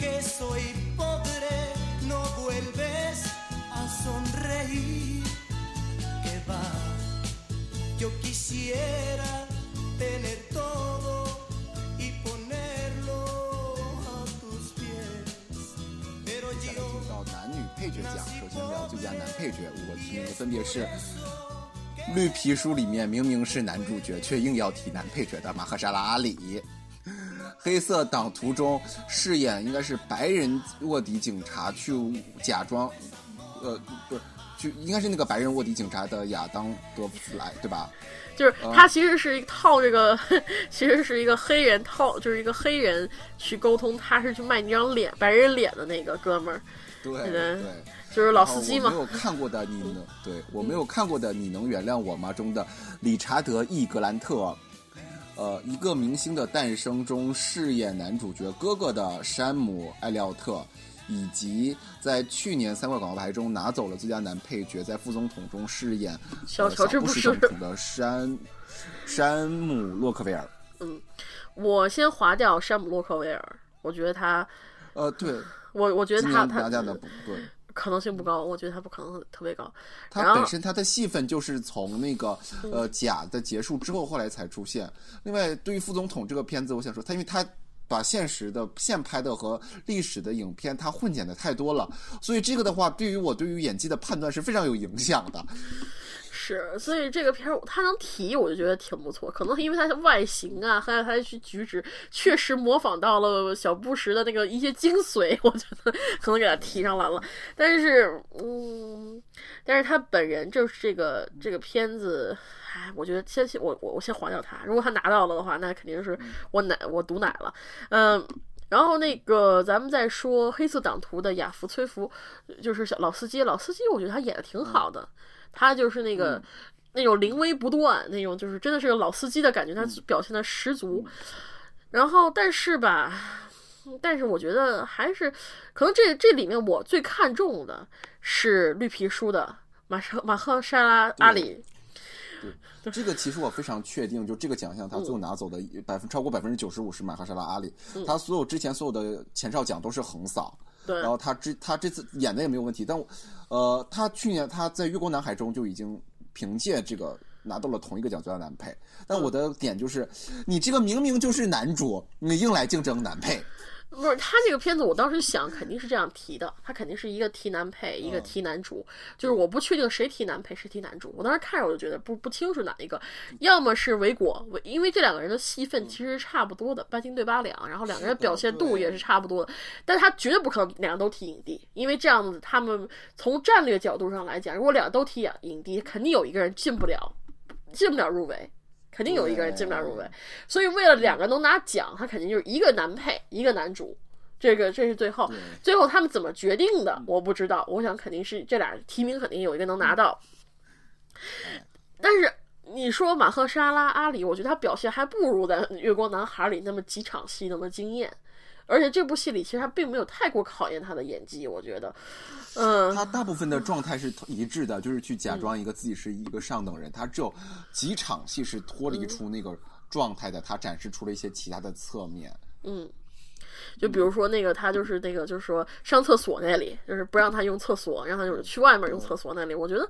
que soy pobre, no vuelves a sonreír. Que va, yo quisiera tener todo 配角奖，首先聊最佳男配角，五个提名分别是《绿皮书》里面明明是男主角却硬要提男配角的马赫沙拉阿里，《黑色党徒》中饰演应该是白人卧底警察去假装，呃，不是。就应该是那个白人卧底警察的亚当德弗莱，对吧？就是他其实是一套这个，其实是一个黑人套，就是一个黑人去沟通，他是去卖那张脸白人脸的那个哥们儿，对对对，就是老司机嘛我没。有看过的你能 对我没有看过的你能原谅我吗？中的理查德 ·E 格兰特，呃，一个明星的诞生中饰演男主角哥哥的山姆·艾利奥特。以及在去年三块广告牌中拿走了最佳男配角，在副总统中饰演呃小乔治布什总统的山山姆·洛克威尔。嗯我先划掉山姆洛克威尔，我觉得他，呃，对，我我觉得他他年拿奖的不对。可能性不高，我觉得他不可能特别高。他本身他的戏份就是从那个嗯呃假的结束之后，后来才出现。另外，对于副总统这个片子，我想说，他因为他把现实的现拍的和历史的影片他混剪的太多了，所以这个的话，对于我对于演技的判断是非常有影响的。是，所以这个片儿他能提，我就觉得挺不错。可能因为他的外形啊，还有他的举止，确实模仿到了小布什的那个一些精髓，我觉得可能给他提上来了。但是，嗯，但是他本人就是这个这个片子，哎，我觉得先先我我我先划掉他。如果他拿到了的话，那肯定是我奶我毒奶了，嗯。然后那个，咱们再说《黑色党徒》的亚福崔弗，就是小老司机。老司机，我觉得他演的挺好的。他就是那个、那种临危不断，那种就是真的是个老司机的感觉，他表现的十足。然后，但是吧，但是我觉得还是可能这这里面我最看重的是绿皮书的马赫马赫沙拉阿里。对这个其实我非常确定，就这个奖项他最后拿走的百分超过百分之九十五是马哈沙拉阿里，他所有之前所有的前哨奖都是横扫。对，然后他这他这次演的也没有问题，但我呃，他去年他在《月光男孩》中就已经凭借这个拿到了同一个奖最佳男配。但我的点就是，你这个明明就是男主，你硬来竞争男配。不是他这个片子，我当时想肯定是这样提的，他肯定是一个提男配，一个提男主，就是我不确定谁提男配，谁提男主。我当时看着我就觉得不不清楚哪一个，要么是维果，维因为这两个人的戏份其实差不多的，半斤对八两，然后两个人表现度也是差不多的，但是他绝对不可能两个都提影帝，因为这样子他们从战略角度上来讲，如果两个都提影影帝，肯定有一个人进不了，进不了入围。肯定有一个人进不了入围，所以为了两个能拿奖，他肯定就是一个男配，一个男主。这个这是最后，最后他们怎么决定的，我不知道。我想肯定是这俩提名，肯定有一个能拿到。但是你说马赫沙拉阿里，我觉得他表现还不如在《月光男孩》里那么几场戏那么惊艳。而且这部戏里其实他并没有太过考验他的演技，我觉得，嗯，他大部分的状态是 一致的，就是去假装一个自己是一个上等人。他只有几场戏是脱离出那个状态的，他展示出了一些其他的侧面。嗯，就比如说那个他就是那个就是说上厕所那里，就是不让他用厕所，让他就是去外面用厕所那里。我觉得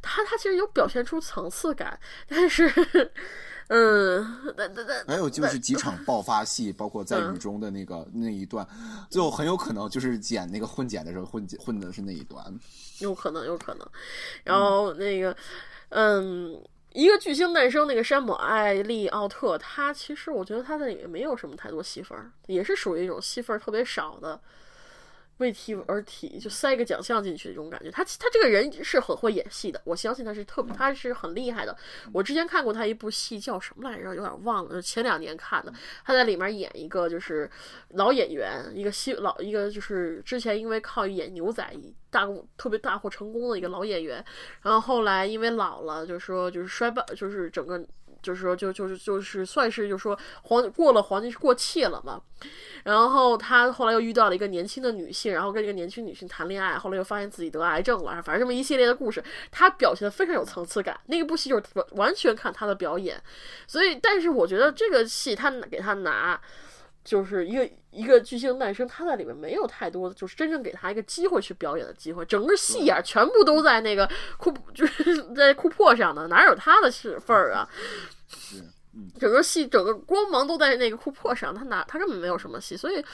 他他其实有表现出层次感，但是。嗯，那那那还有就是几场爆发戏，包括在雨中的那个那一段，最后很有可能就是剪那个混剪的时候混混的是那一段，有可能，有可能。然后那个，嗯，一个巨星诞生，那个山姆艾利奥特，他其实我觉得他在里面没有什么太多戏份，也是属于一种戏份特别少的。为题而提，就塞个奖项进去这种感觉。他他这个人是很会演戏的，我相信他是特别，他是很厉害的。我之前看过他一部戏叫什么来着，有点忘了，前两年看的。他在里面演一个就是老演员，一个新老一个就是之前因为靠演牛仔大特别大获成功的一个老演员，然后后来因为老了，就是说就是衰败，就是整个。就是说就就是就是算是就是说黄过了黄金是过气了嘛。然后他后来又遇到了一个年轻的女性，然后跟这个年轻女性谈恋爱，后来又发现自己得癌症了，反正这么一系列的故事，他表现的非常有层次感。那一部戏就是完全看他的表演，所以但是我觉得这个戏他给他拿。就是一个一个巨星诞生，他在里面没有太多的，就是真正给他一个机会去表演的机会。整个戏眼，全部都在那个库，就是在库珀上的，哪有他的是份儿啊？整个戏整个光芒都在那个库珀上，他拿他根本没有什么戏，所以，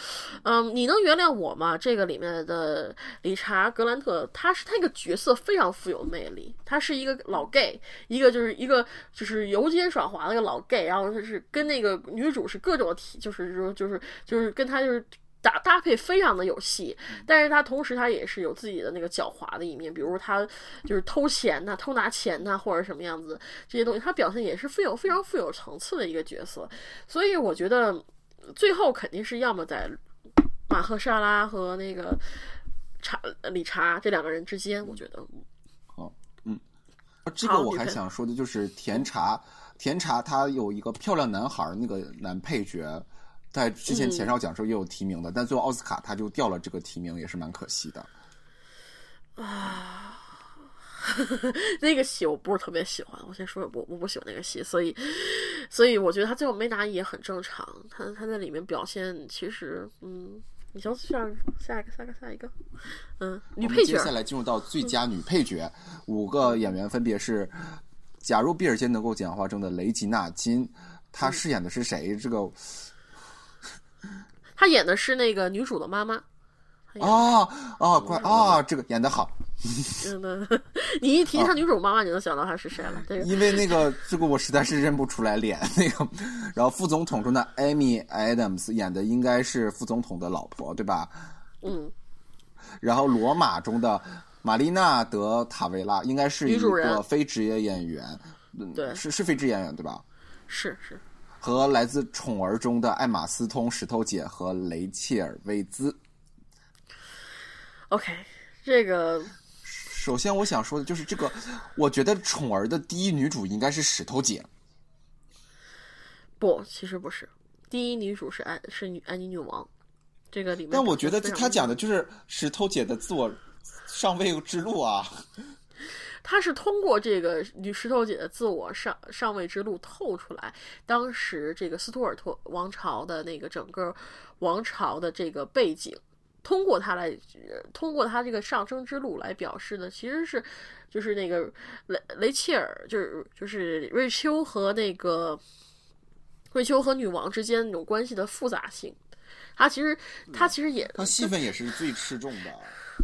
嗯，你能原谅我吗？这个里面的理查格兰特，他是他一个角色非常富有魅力，他是一个老 gay，一个就是一个就是游街耍滑的一个老 gay，然后他是跟那个女主是各种体，就是说就是就是跟他就是。搭搭配非常的有戏，但是他同时他也是有自己的那个狡猾的一面，比如他就是偷钱呐、偷拿钱呐，或者什么样子这些东西，他表现也是富有非常富有层次的一个角色。所以我觉得最后肯定是要么在马赫沙拉和那个查理查这两个人之间，我觉得。好，嗯，这个我还想说的就是甜茶，甜茶他有一个漂亮男孩那个男配角。在之前前哨奖时候也有提名的，但最后奥斯卡他就掉了这个提名，也是蛮可惜的。啊，那个戏我不是特别喜欢，我先说我我不喜欢那个戏，所以所以我觉得他最后没拿也很正常。他他在里面表现其实嗯，你行下下一个下一个下一个，嗯，女配角。接下来进入到最佳女配角，五个演员分别是：假如比尔坚能够讲话中的雷吉娜金，她饰演的是谁？这个。她演的是那个女主的妈妈。哦哦，怪啊，这个演的好。真的，你一提上女主妈妈，你能想到她是谁了？这个，因为那个这个我实在是认不出来脸。那个，然后副总统中的 Amy Adams 演的应该是副总统的老婆，对吧？嗯。然后罗马中的玛丽娜德塔维拉应该是一个非职业演员，对，是是非职业演员对吧？是是。和来自《宠儿》中的艾玛斯通、石头姐和雷切尔薇兹。OK，这个首先我想说的就是这个，我觉得《宠儿》的第一女主应该是石头姐。不，其实不是，第一女主是安是女安妮女王。这个里面，但我觉得他讲的就是石头姐的自我上位之路啊。他是通过这个女石头姐的自我上上位之路透出来，当时这个斯图尔特王朝的那个整个王朝的这个背景，通过他来，通过他这个上升之路来表示呢，其实是就是那个雷雷切尔，就是就是瑞秋和那个瑞秋和女王之间那种关系的复杂性。他其实他其实也他戏份也是最吃重的。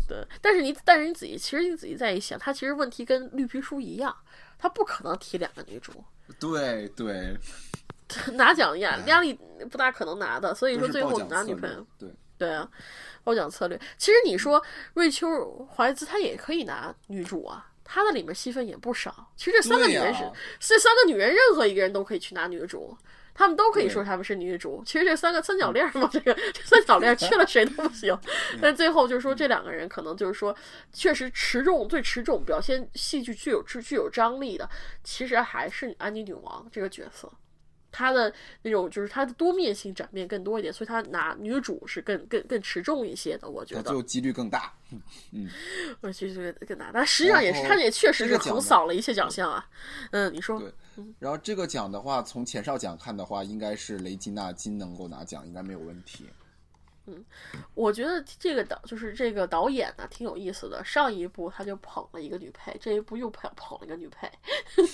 对，但是你，但是你仔细，其实你仔细再一想，他其实问题跟绿皮书一样，他不可能提两个女主。对对，拿奖压压力不大可能拿的，所以说最后拿女朋友。对对啊，褒奖策略。其实你说瑞秋怀兹她也可以拿女主啊，她的里面戏份也不少。其实这三个女人是这三个女人，任何一个人都可以去拿女主。他们都可以说他们是女主，其实这三个三角恋嘛，这个 这三角恋缺 了谁都不行。但最后就是说，这两个人可能就是说，确实持重最持重，表现戏剧具有具具有张力的，其实还是安妮女王这个角色。她的那种就是他的多面性展面更多一点，所以他拿女主是更更更持重一些的，我觉得就几率更大。嗯，我觉得更大，但实际上也是，他也确实是横扫了一切奖项啊。嗯，你说。对。然后这个奖的话，从前哨奖看的话，应该是雷吉娜金能够拿奖，应该没有问题。嗯，我觉得这个导就是这个导演呢，挺有意思的。上一部他就捧了一个女配，这一部又捧捧了一个女配。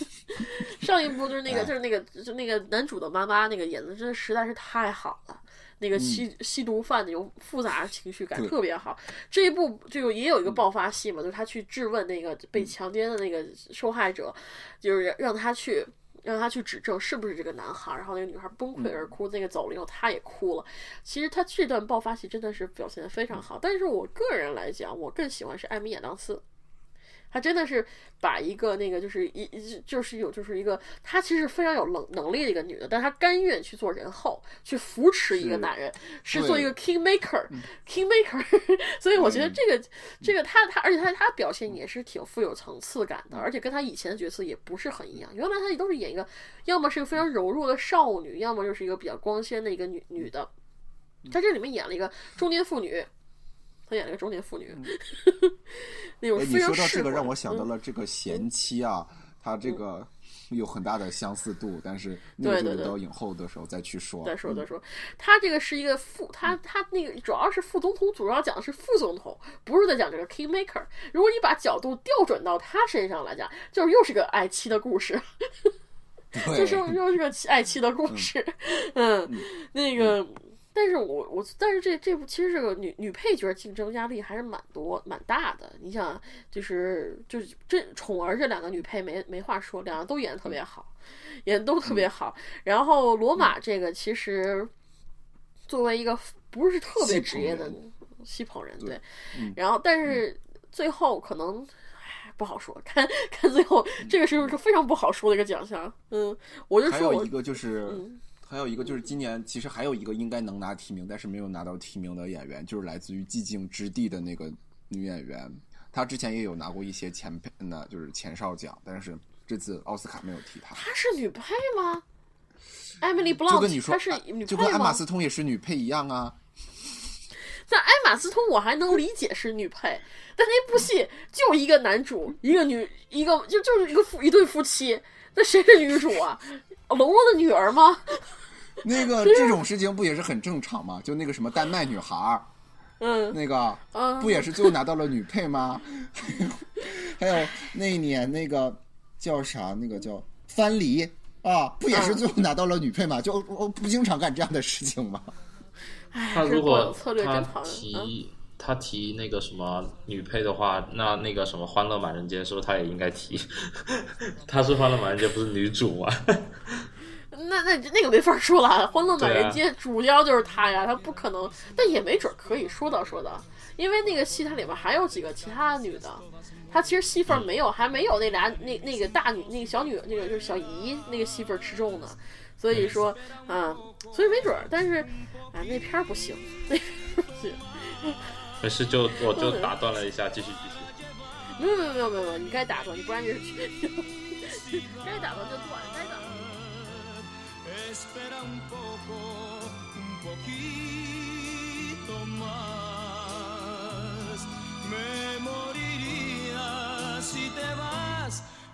上一部就是那个就是那个就那个男主的妈妈那个演的真的实在是太好了，那个吸吸毒犯的有复杂情绪感特别好。这一部就也有一个爆发戏嘛，就是他去质问那个被强奸的那个受害者，就是让他去。让他去指证是不是这个男孩，然后那个女孩崩溃而哭，那个走了以后他也哭了。其实他这段爆发戏真的是表现的非常好，但是我个人来讲，我更喜欢是艾米亚当斯。他真的是把一个那个就是一一就是有就是一个她其实非常有能能力的一个女的，但她甘愿去做人后，去扶持一个男人，是对做一个 king maker，king maker。所以我觉得这个这个她她，而且她她表现也是挺富有层次感的，而且跟她以前的角色也不是很一样。原来她也都是演一个，要么是一个非常柔弱的少女，要么就是一个比较光鲜的一个女女的。在这里面演了一个中年妇女，她演了一个中年妇女，那种哎，你非常说到这个，让我想到嗯了这个贤妻啊，她这个有很大的相似度，但是那对对对个就到影后的时候再去说。再说再说，他这个是一个副，他他那个主要是副总统，主要讲的是副总统，不是在讲这个 king maker。如果你把角度调转到他身上来讲，就是又是个爱妻的故事，对，就是又是个爱妻的故事，嗯，那个。但是我我但是这这部其实这个女女配角竞争压力还是蛮多蛮大的。你想，就是就是这宠儿这两个女配没没话说，两个都演的特别好，演的都特别好。然后罗马这个其实作为一个不是特别职业的戏捧人，对，然后但是最后可能。唉不好说，看看最后这个是个非常不好说的一个奖项。嗯，我就说我还有一个就是，嗯还有一个就是今年其实还有一个应该能拿提名，但是没有拿到提名的演员，就是来自于《寂静之地》的那个女演员，她之前也有拿过一些前配，那就是前哨奖，但是这次奥斯卡没有提她。她是女配吗？Emily 就 Blunt，跟你说，她是女配就跟艾玛？斯通也是女配一样啊。那艾玛斯通我还能理解是女配，但那部戏就一个男主，一个女，一个就就是一个夫一对夫妻，那谁是女主啊？龙龙的女儿吗？那个这种事情不也是很正常吗？就那个什么丹麦女孩儿，嗯那个嗯 不也是最后拿到了女配吗？还有那一年那个叫啥？那个叫范蠡啊，不也是最后拿到了女配吗？就我不经常干这样的事情吗？哎，他如果他提他提那个什么女配的话，那那个什么《欢乐满人间》是不是他也应该提？他是《欢乐满人间》，不是女主吗？那那那个没法说了，《欢乐满人间》主角就是他呀，他不可能，但也没准可以说道说道，因为那个戏它里面还有几个其他的女的，她其实戏份没有，还没有那俩那那个大女那个小女那个就是小姨那个戏份吃重呢，所以说啊、所以没准，但是啊那片儿不行，那片儿不行，没事，就我就打断了一下，继续继续。没有没有没有没有没有，你该打断，你不然就是 该打断就断，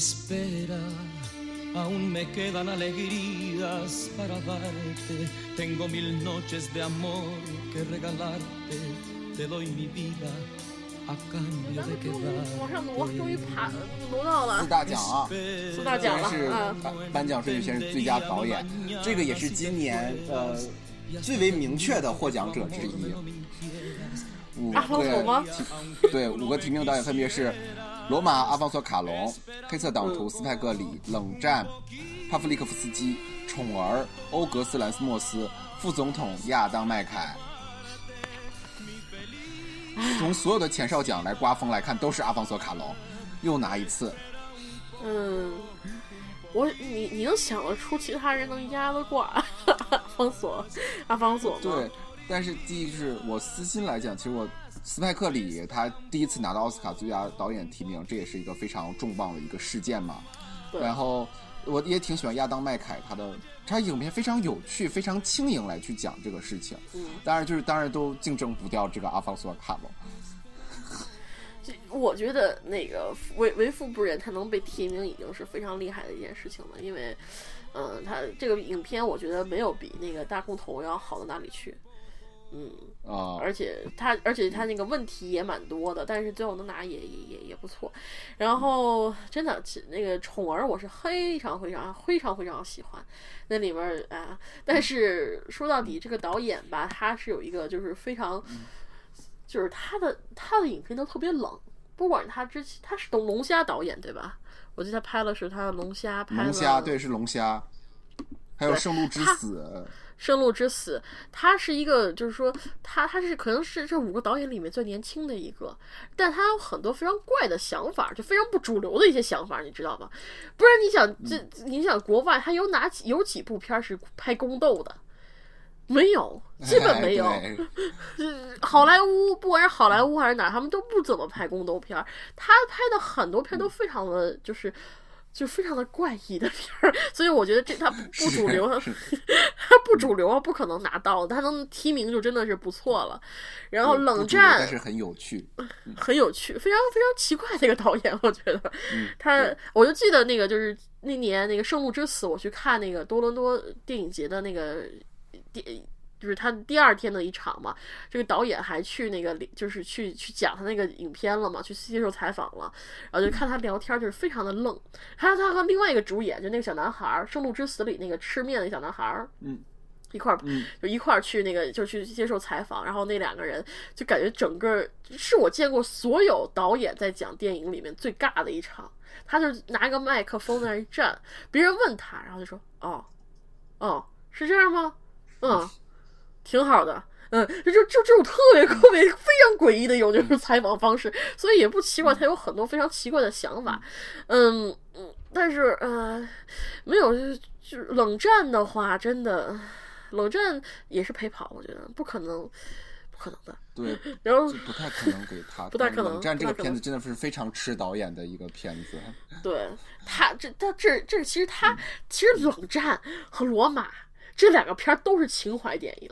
Espera, aún me quedan alegrías para darte. Tengo mil noches de amor que regalarte. Te doy mi vida a cambio 咱 de 们终于往上挪，终于.爬挪到了四大奖啊，四大奖了啊！颁颁奖是先是最佳导演，这个也是今年呃最为明确的获奖者之一。五个吗提对五个提名导演分别是罗马阿方索卡隆、黑色党徒斯派克里、冷战、帕夫利克夫斯基、宠儿欧格斯兰斯莫斯、副总统亚当麦凯。从所有的前哨奖来刮风来看，都是阿方索卡隆，又拿一次。嗯，我你你能想得出其他人能压得过阿方索阿方索吗？对，但是第一是我私心来讲，其实我斯派克里他第一次拿到奥斯卡最佳导演提名，这也是一个非常重磅的一个事件嘛。对然后我也挺喜欢亚当麦凯他的，他影片非常有趣，非常轻盈来去讲这个事情。嗯，当然就是当然都竞争不掉这个阿方索卡隆。这我觉得那个为为富不仁，他能被提名已经是非常厉害的一件事情了，因为，嗯，他这个影片我觉得没有比那个大空头要好到哪里去。嗯，啊、而且他而且他那个问题也蛮多的，但是最后能拿也也也也不错。然后真的，其那个宠儿我是非常非常非常非常喜欢，那里面啊，但是说到底这个导演吧，他是有一个就是非常，就是他的他的影片都特别冷，不管他之前他是龙龙虾导演对吧？我记得他拍了是他的龙虾，拍了龙虾对是龙虾，还有对圣路之他死，生路之死，他是一个，就是说他他是可能是这五个导演里面最年轻的一个，但他有很多非常怪的想法，就非常不主流的一些想法，你知道吧？不然你想这，你想国外他有哪几有几部片儿是拍宫斗的？没有，基本没有。哎 好莱坞，不管是好莱坞还是哪儿，他们都不怎么拍宫斗片儿。他拍的很多片都非常的，就是就非常的怪异的片儿，所以我觉得这他不 不主流，是他不主流啊，不可能拿到，他能提名就真的是不错了。然后冷战但是很有趣。很有趣，非常非常奇怪的一个导演，我觉得嗯，他，我就记得那个就是那年那个《圣路之死》，我去看那个多伦多电影节的那个电。就是他第二天的一场嘛，这个导演还去那个就是去去讲他那个影片了嘛，去接受采访了，然后就看他聊天，就是非常的愣。还有他和另外一个主演，就那个小男孩儿，《生路之死》里那个吃面的小男孩儿，嗯，一块儿嗯就一块儿去那个就去接受采访，然后那两个人就感觉整个是我见过所有导演在讲电影里面最尬的一场。他就拿一个麦克风在那儿一站，别人问他，然后就说：“哦，哦，是这样吗？嗯，挺好的。”嗯，就就就这种特别特别非常诡异的一种就是采访方式，所以也不奇怪他有很多非常奇怪的想法。嗯嗯，但是呃，没有就是就冷战的话，真的冷战也是陪跑，我觉得不可能，不可能的。对，然后不太可能给他。不太可能冷战这个片子真的是非常吃导演的一个片子。对他这他这这其实他其实冷战和罗马这两个片儿都是情怀电影。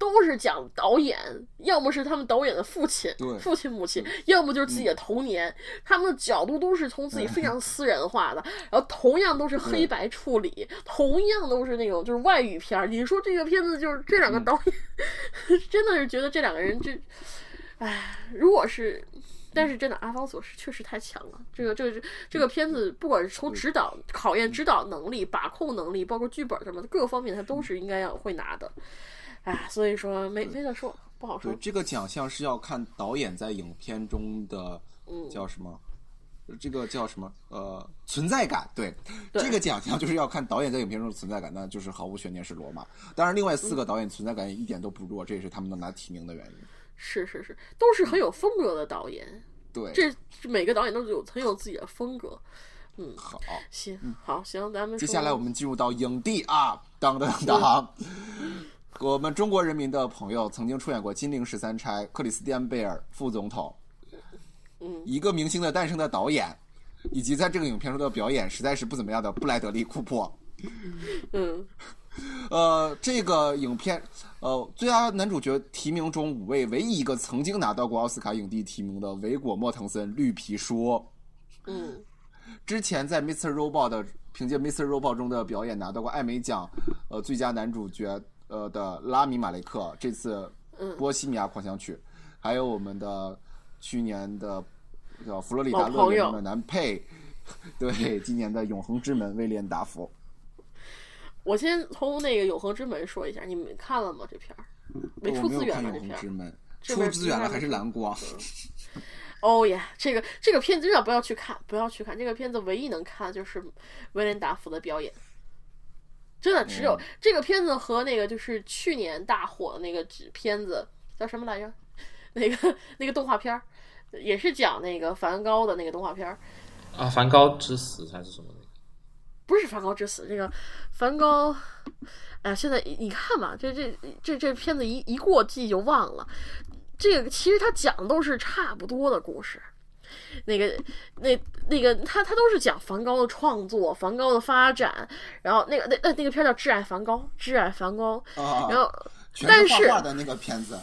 都是讲导演，要么是他们导演的父亲、父亲、母亲，要么就是自己的童年。他们的角度都是从自己非常私人化的，然后同样都是黑白处理，同样都是那种就是外语片儿。你说这个片子就是这两个导演，真的是觉得这两个人这，唉，如果是。但是真的，阿方索是确实太强了。这个、这个、这个片子，不管是从指导、考验指导能力、把控能力，包括剧本什么的各个方面，他都是应该要会拿的。哎，所以说没没得说，不好说对，。这个奖项是要看导演在影片中的嗯叫什么？这个叫什么？呃，存在感。对，对这个奖项就是要看导演在影片中的存在感，那就是毫无悬念是罗马。当然，另外嗯四个导演存在感一点都不弱，这也是他们能拿提名的原因。是是是，都是很有风格的导演。对，这每个导演都有很有自己的风格。嗯好。行，好，行，咱们接下来我们进入到影帝啊，当当当。我们中国人民的朋友曾经出演过《金陵十三钗》，克里斯蒂安贝尔副总统，嗯，一个明星的诞生的导演，以及在这个影片中的表演实在是不怎么样的布莱德利·库珀。嗯 呃，这个影片，呃，最佳男主角提名中五位，唯一一个曾经拿到过奥斯卡影帝提名的维果·莫腾森《绿皮书》，嗯之前在《Mr. Robot》的凭借《Mr. Robot》中的表演拿到过艾美奖，呃，最佳男主角呃的拉米马雷克，这次嗯《波西米亚狂想曲》，还有我们的去年的叫佛罗里达乐老朋友园的男配，对，今年的《永恒之门》威廉达福。我先从那个《永恒之门》说一下，你们看了吗？这片儿没出资源吧？这片儿永恒之门》，出资源了还是蓝光？哦耶，这个这个片子真的不要去看，不要去看。这个片子唯一能看就是威廉达福的表演，真的只有、嗯这个片子和那个就是去年大火的那个片子叫什么来着？那个那个动画片儿，也是讲那个梵高的那个动画片儿，啊，梵高之死还是什么的？不是梵高之死，这个梵高，哎呀，现在你看吧，这这这这片子一一过季就忘了。这个其实他讲的都是差不多的故事，那个那那个他他都是讲梵高的创作、梵高的发展，然后那个那那那个片叫《挚爱梵高》，《挚爱梵高》，啊然后全但是画的那个片子。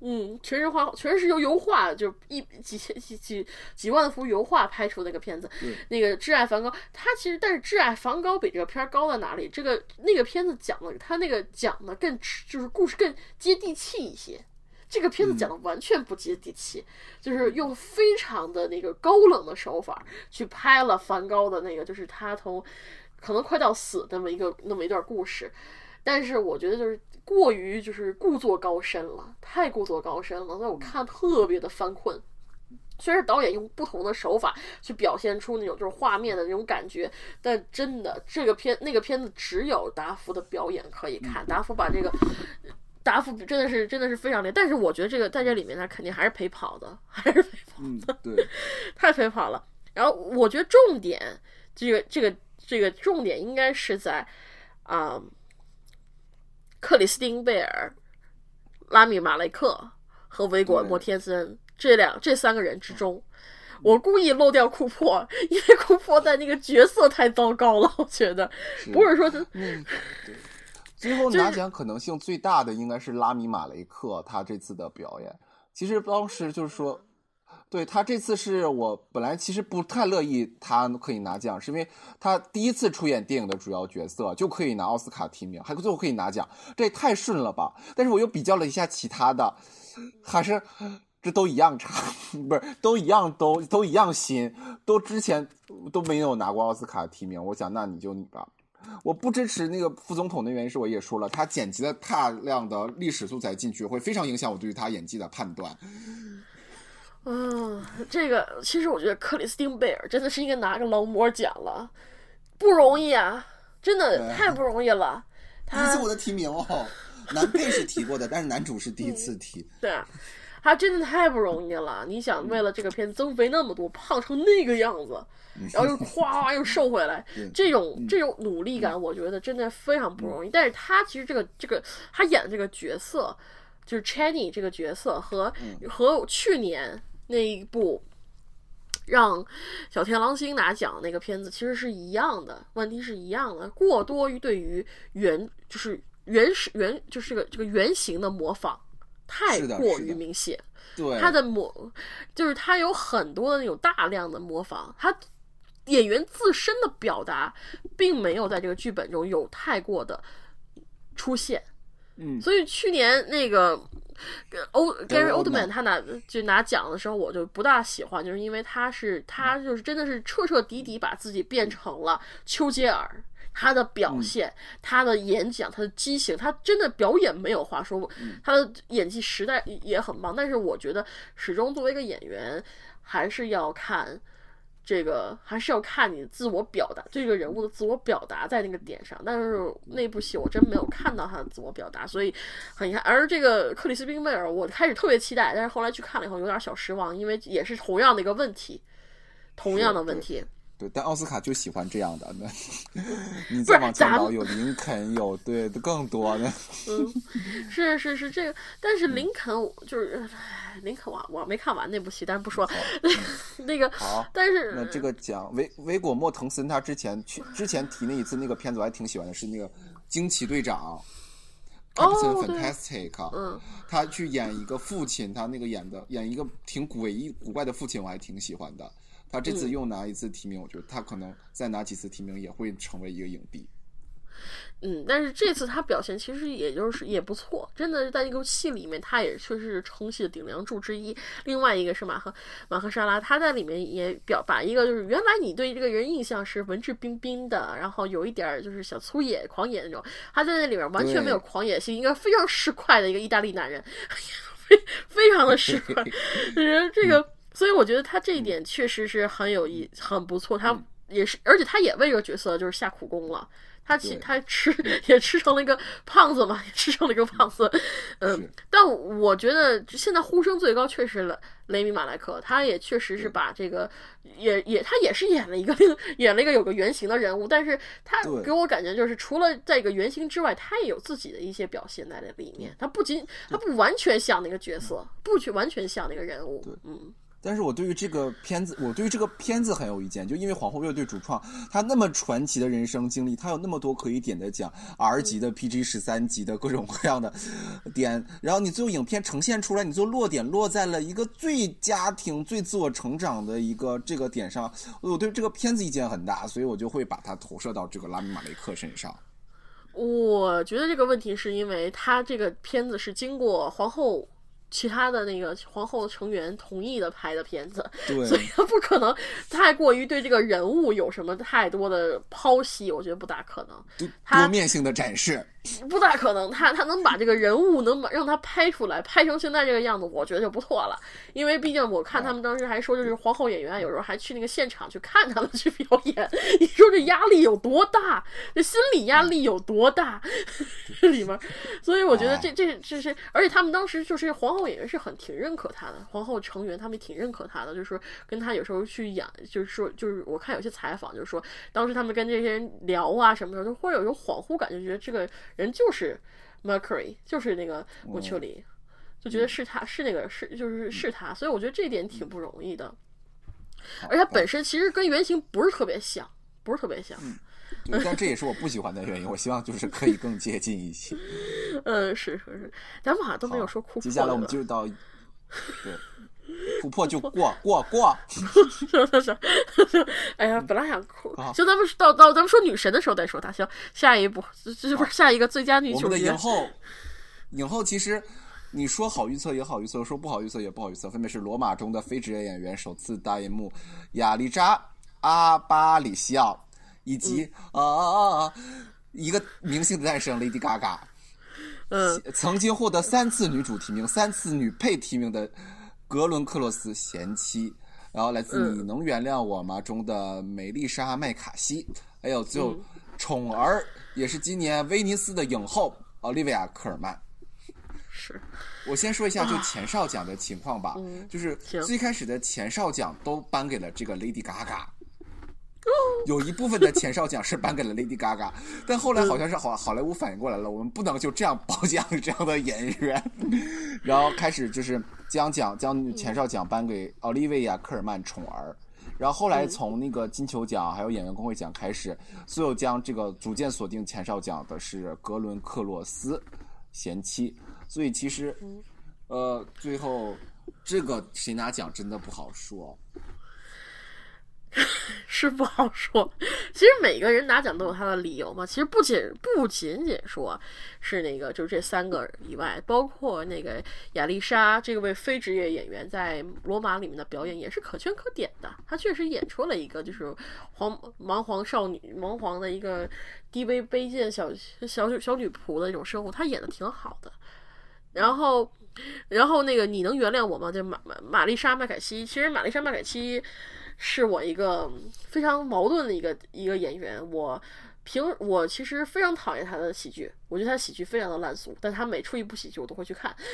嗯，全是画，全是由油画，就一几千几几几万幅油画拍出那个片子。那个《挚爱梵高》，他其实但是《挚爱梵高》比这个片儿高在哪里？这个那个片子讲的，他那个讲的更就是故事更接地气一些。这个片子讲的完全不接地气，就是用非常的那个高冷的手法去拍了梵高的那个，就是他从可能快到死那么一个那么一段故事。但是我觉得就是过于就是故作高深了，太故作高深了，那我看特别的犯困。虽然导演用不同的手法去表现出那种就是画面的那种感觉，但真的这个片那个片子只有达芙的表演可以看。达芙把这个达芙真的是真的是非常厉害，但是我觉得这个在这里面他肯定还是陪跑的，还是陪跑的，对，太陪跑了。然后我觉得重点这个这个这个重点应该是在啊。克里斯汀·贝尔、拉米·马雷克和维果·莫天森这两这三个人之中，我故意漏掉库珀，因为库珀在那个角色太糟糕了。我觉得不是说他，嗯，最后拿奖可能性最大的应该是拉米·马雷克，他这次的表演，其实当时就是说。对他这次是我本来其实不太乐意他可以拿奖，是因为他第一次出演电影的主要角色就可以拿奥斯卡提名，还最后可以拿奖，这也太顺了吧！但是我又比较了一下其他的，还是这都一样差，不是都一样都都一样新，都之前都没有拿过奥斯卡提名。我想那你就你吧，我不支持那个副总统的原因是我也说了，他剪辑了大量的历史素材进去，会非常影响我对于他演技的判断。嗯，这个其实我觉得克里斯汀贝尔真的是应该拿个劳模奖了，不容易啊，真的太不容易了。第一次我的提名哦，男配是提过的，但是男主是第一次提。对啊，他真的太不容易了。你想为了这个片子增肥那么多，胖成那个样子，然后又夸又瘦回来，这种这种努力感，我觉得真的非常不容易。但是他其实这个这个他演的这个角色，就是 Channy 这个角色和和去年。那一部让小天狼星拿奖那个片子其实是一样的，问题是一样的，过多于对于原就是原始原就是个这个原型的模仿太过于明显。对，他的模就是他有很多的那种大量的模仿，他演员自身的表达并没有在这个剧本中有太过的出现。嗯，所以去年那个。欧 Gary Oldman 他拿就拿奖的时候，我就不大喜欢，就是因为他是他就是真的是彻彻底底把自己变成了丘吉尔，他的表现、他的演讲、他的激情，他真的表演没有话说，他的演技实在也很棒。但是我觉得始终作为一个演员，还是要看。这个还是要看你自我表达，这个人物的自我表达在那个点上。但是那部戏我真没有看到他的自我表达，所以很遗憾。而这个克里斯汀贝尔，我开始特别期待，但是后来去看了以后有点小失望，因为也是同样的一个问题，同样的问题。对，但奥斯卡就喜欢这样的。那 你再往前倒，有林肯，有对更多的。嗯，是是是这个，但是林肯就是林肯，我我没看完那部戏，但是不说 那个。好，但是那这个奖维维果莫滕森他之前去之前提那一次那个片子我还挺喜欢的，是那个惊奇队长。哦，Fantastic。嗯，他去演一个父亲，他那个演的演一个挺诡异古怪的父亲，我还挺喜欢的。他这次又拿一次提名，我觉得他可能再拿几次提名也会成为一个影帝。嗯，但是这次他表现其实也就是也不错，真的在一个戏里面，他也确实是撑戏的顶梁柱之一。另外一个是马赫马赫沙拉，他在里面也表把一个就是原来你对这个人印象是文质彬彬的，然后有一点就是小粗野狂野那种，他在那里面完全没有狂野性，一个非常市侩的一个意大利男人，非非常的市侩，就是这个。所以我觉得他这一点确实是很有意，很不错。他也是，而且他也为这个角色就是下苦功了。他其他吃 也吃成了一个胖子嘛，也吃成了一个胖子。嗯，但我觉得现在呼声最高确实了雷米马莱克，他也确实是把这个也也他也是演了一个演了一个有个原型的人物，但是他给我感觉就是除了在一个原型之外，他也有自己的一些表现在里面。他不仅他不完全像那个角色，不去完全像那个人物。嗯。但是我对于这个片子，我对于这个片子很有意见，就因为皇后乐队主创他那么传奇的人生经历，他有那么多可以点的奖，R 级的、PG 十三级的各种各样的点，然后你最后影片呈现出来，你最后落点落在了一个最家庭、最自我成长的一个这个点上，我对这个片子意见很大，所以我就会把它投射到这个拉米马雷克身上。我觉得这个问题是因为他这个片子是经过皇后。其他的那个皇后成员同意的拍的片子，所以他不可能太过于对这个人物有什么太多的剖析，我觉得不大可能。多面性的展示。不大可能，他他能把这个人物能把让他拍出来，拍成现在这个样子，我觉得就不错了。因为毕竟我看他们当时还说，就是皇后演员有时候还去那个现场去看他们去表演。你说这压力有多大？这心理压力有多大？这 里面，所以我觉得这这这是，而且他们当时就是皇后演员是很挺认可他的，皇后成员他们挺认可他的，就是说跟他有时候去演，就是说就是我看有些采访，就是说当时他们跟这些人聊啊什么的，就会有一种恍惚感，就觉得这个。人就是 Mercury，就是那个穆丘里，就觉得是他是那个是就是是他，所以我觉得这一点挺不容易的。而且本身其实跟原型不是特别像，不是特别像。但这也是我不喜欢的原因。我希望就是可以更接近一些。嗯，是是是，咱们好像都没有说库珀。接下来我们进入到 对。突破就过过 过，是是是，哎呀，本来想哭，就咱们到到咱们说女神的时候再说她。行，下一步这不是下一个最佳女主角。我们的影后，影后其实你说好预测也好预测，说不好预测也不好预测，分别是《罗马》中的非职业演员首次大银幕亚丽扎阿巴里西奥，以及啊一个明星的诞生 Lady Gaga，嗯，曾经获得三次女主提名、三次女配提名的。格伦克洛斯贤妻，然后来自《你能原谅我吗》中的梅丽莎麦卡锡，还有最后宠儿也是今年威尼斯的影后奥利维亚科尔曼。是，我先说一下就前哨奖的情况吧，就是最开始的前哨奖都颁给了这个 Lady Gaga。有一部分的前哨奖是颁给了 Lady Gaga，但后来好像是好好莱坞反应过来了，我们不能就这样褒奖这样的演员，然后开始就是将奖将前哨奖颁给奥利维亚·科尔曼宠儿，然后后来从那个金球奖还有演员工会奖开始，所有将这个逐渐锁定前哨奖的是格伦克洛斯贤妻，所以其实呃最后这个谁拿奖真的不好说。是不好说。其实每个人拿奖都有他的理由嘛。其实不仅不仅仅说是那个，就是这三个以外，包括那个亚丽莎这位非职业演员在《罗马》里面的表演也是可圈可点的。她确实演出了一个就是黄蛮皇少女、蛮皇的一个低微卑贱小小小女仆的一种生活，她演的挺好的。然后，然后那个你能原谅我吗？就玛玛玛丽莎麦凯西，其实玛丽莎麦凯西。是我一个非常矛盾的一个一个演员，我平我其实非常讨厌他的喜剧，我觉得他喜剧非常的烂俗，但他每出一部喜剧我都会去看，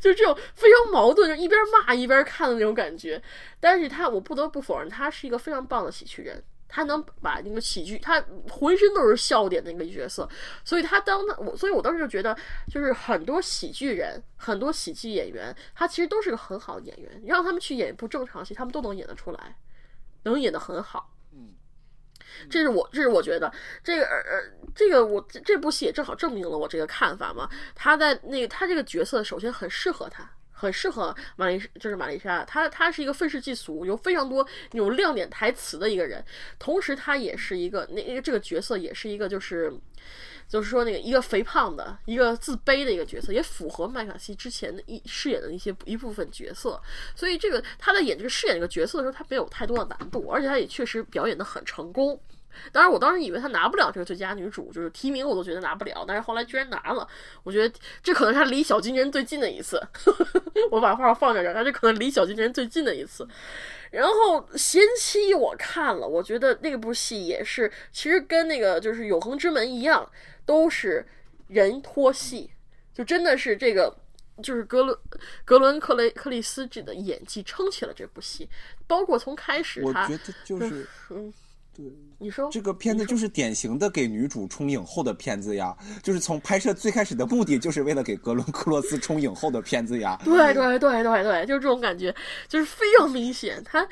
就这种非常矛盾，就一边骂一边看的那种感觉。但是他我不得不否认，他是一个非常棒的喜剧人。他能把那个喜剧，他浑身都是笑点的一个角色，所以他当他我，所以我当时就觉得，就是很多喜剧人，很多喜剧演员，他其实都是个很好的演员，让他们去演一部正常戏，他们都能演得出来，能演得很好。嗯，这是我，这是我觉得这个呃，这个我这部戏也正好证明了我这个看法嘛。他在那个他这个角色首先很适合他。很适合玛丽，就是玛丽莎，她她是一个愤世嫉俗，有非常多有亮点台词的一个人，同时她也是一个那一个这个角色也是一个就是就是说那个一个肥胖的一个自卑的一个角色，也符合麦卡锡之前的一饰演的一些一部分角色，所以这个他在演这个饰演这个角色的时候，他没有太多的难度，而且他也确实表演的很成功。当然，我当时以为她拿不了这个最佳女主，就是提名我都觉得拿不了。但是后来居然拿了，我觉得这可能是她离小金人最近的一次。我把话放在这儿，这可能离小金人最近的一次。然后《贤妻》我看了，我觉得那部戏也是，其实跟那个就是《永恒之门》一样，都是人托戏，就真的是这个就是格伦格伦克雷克里斯这的演技撑起了这部戏，包括从开始，我觉得就是嗯。你说这个片子就是典型的给女主冲影后的片子呀，就是从拍摄最开始的目的就是为了给格伦克洛斯冲影后的片子呀。对对对对对，就是这种感觉，就是非常明显。他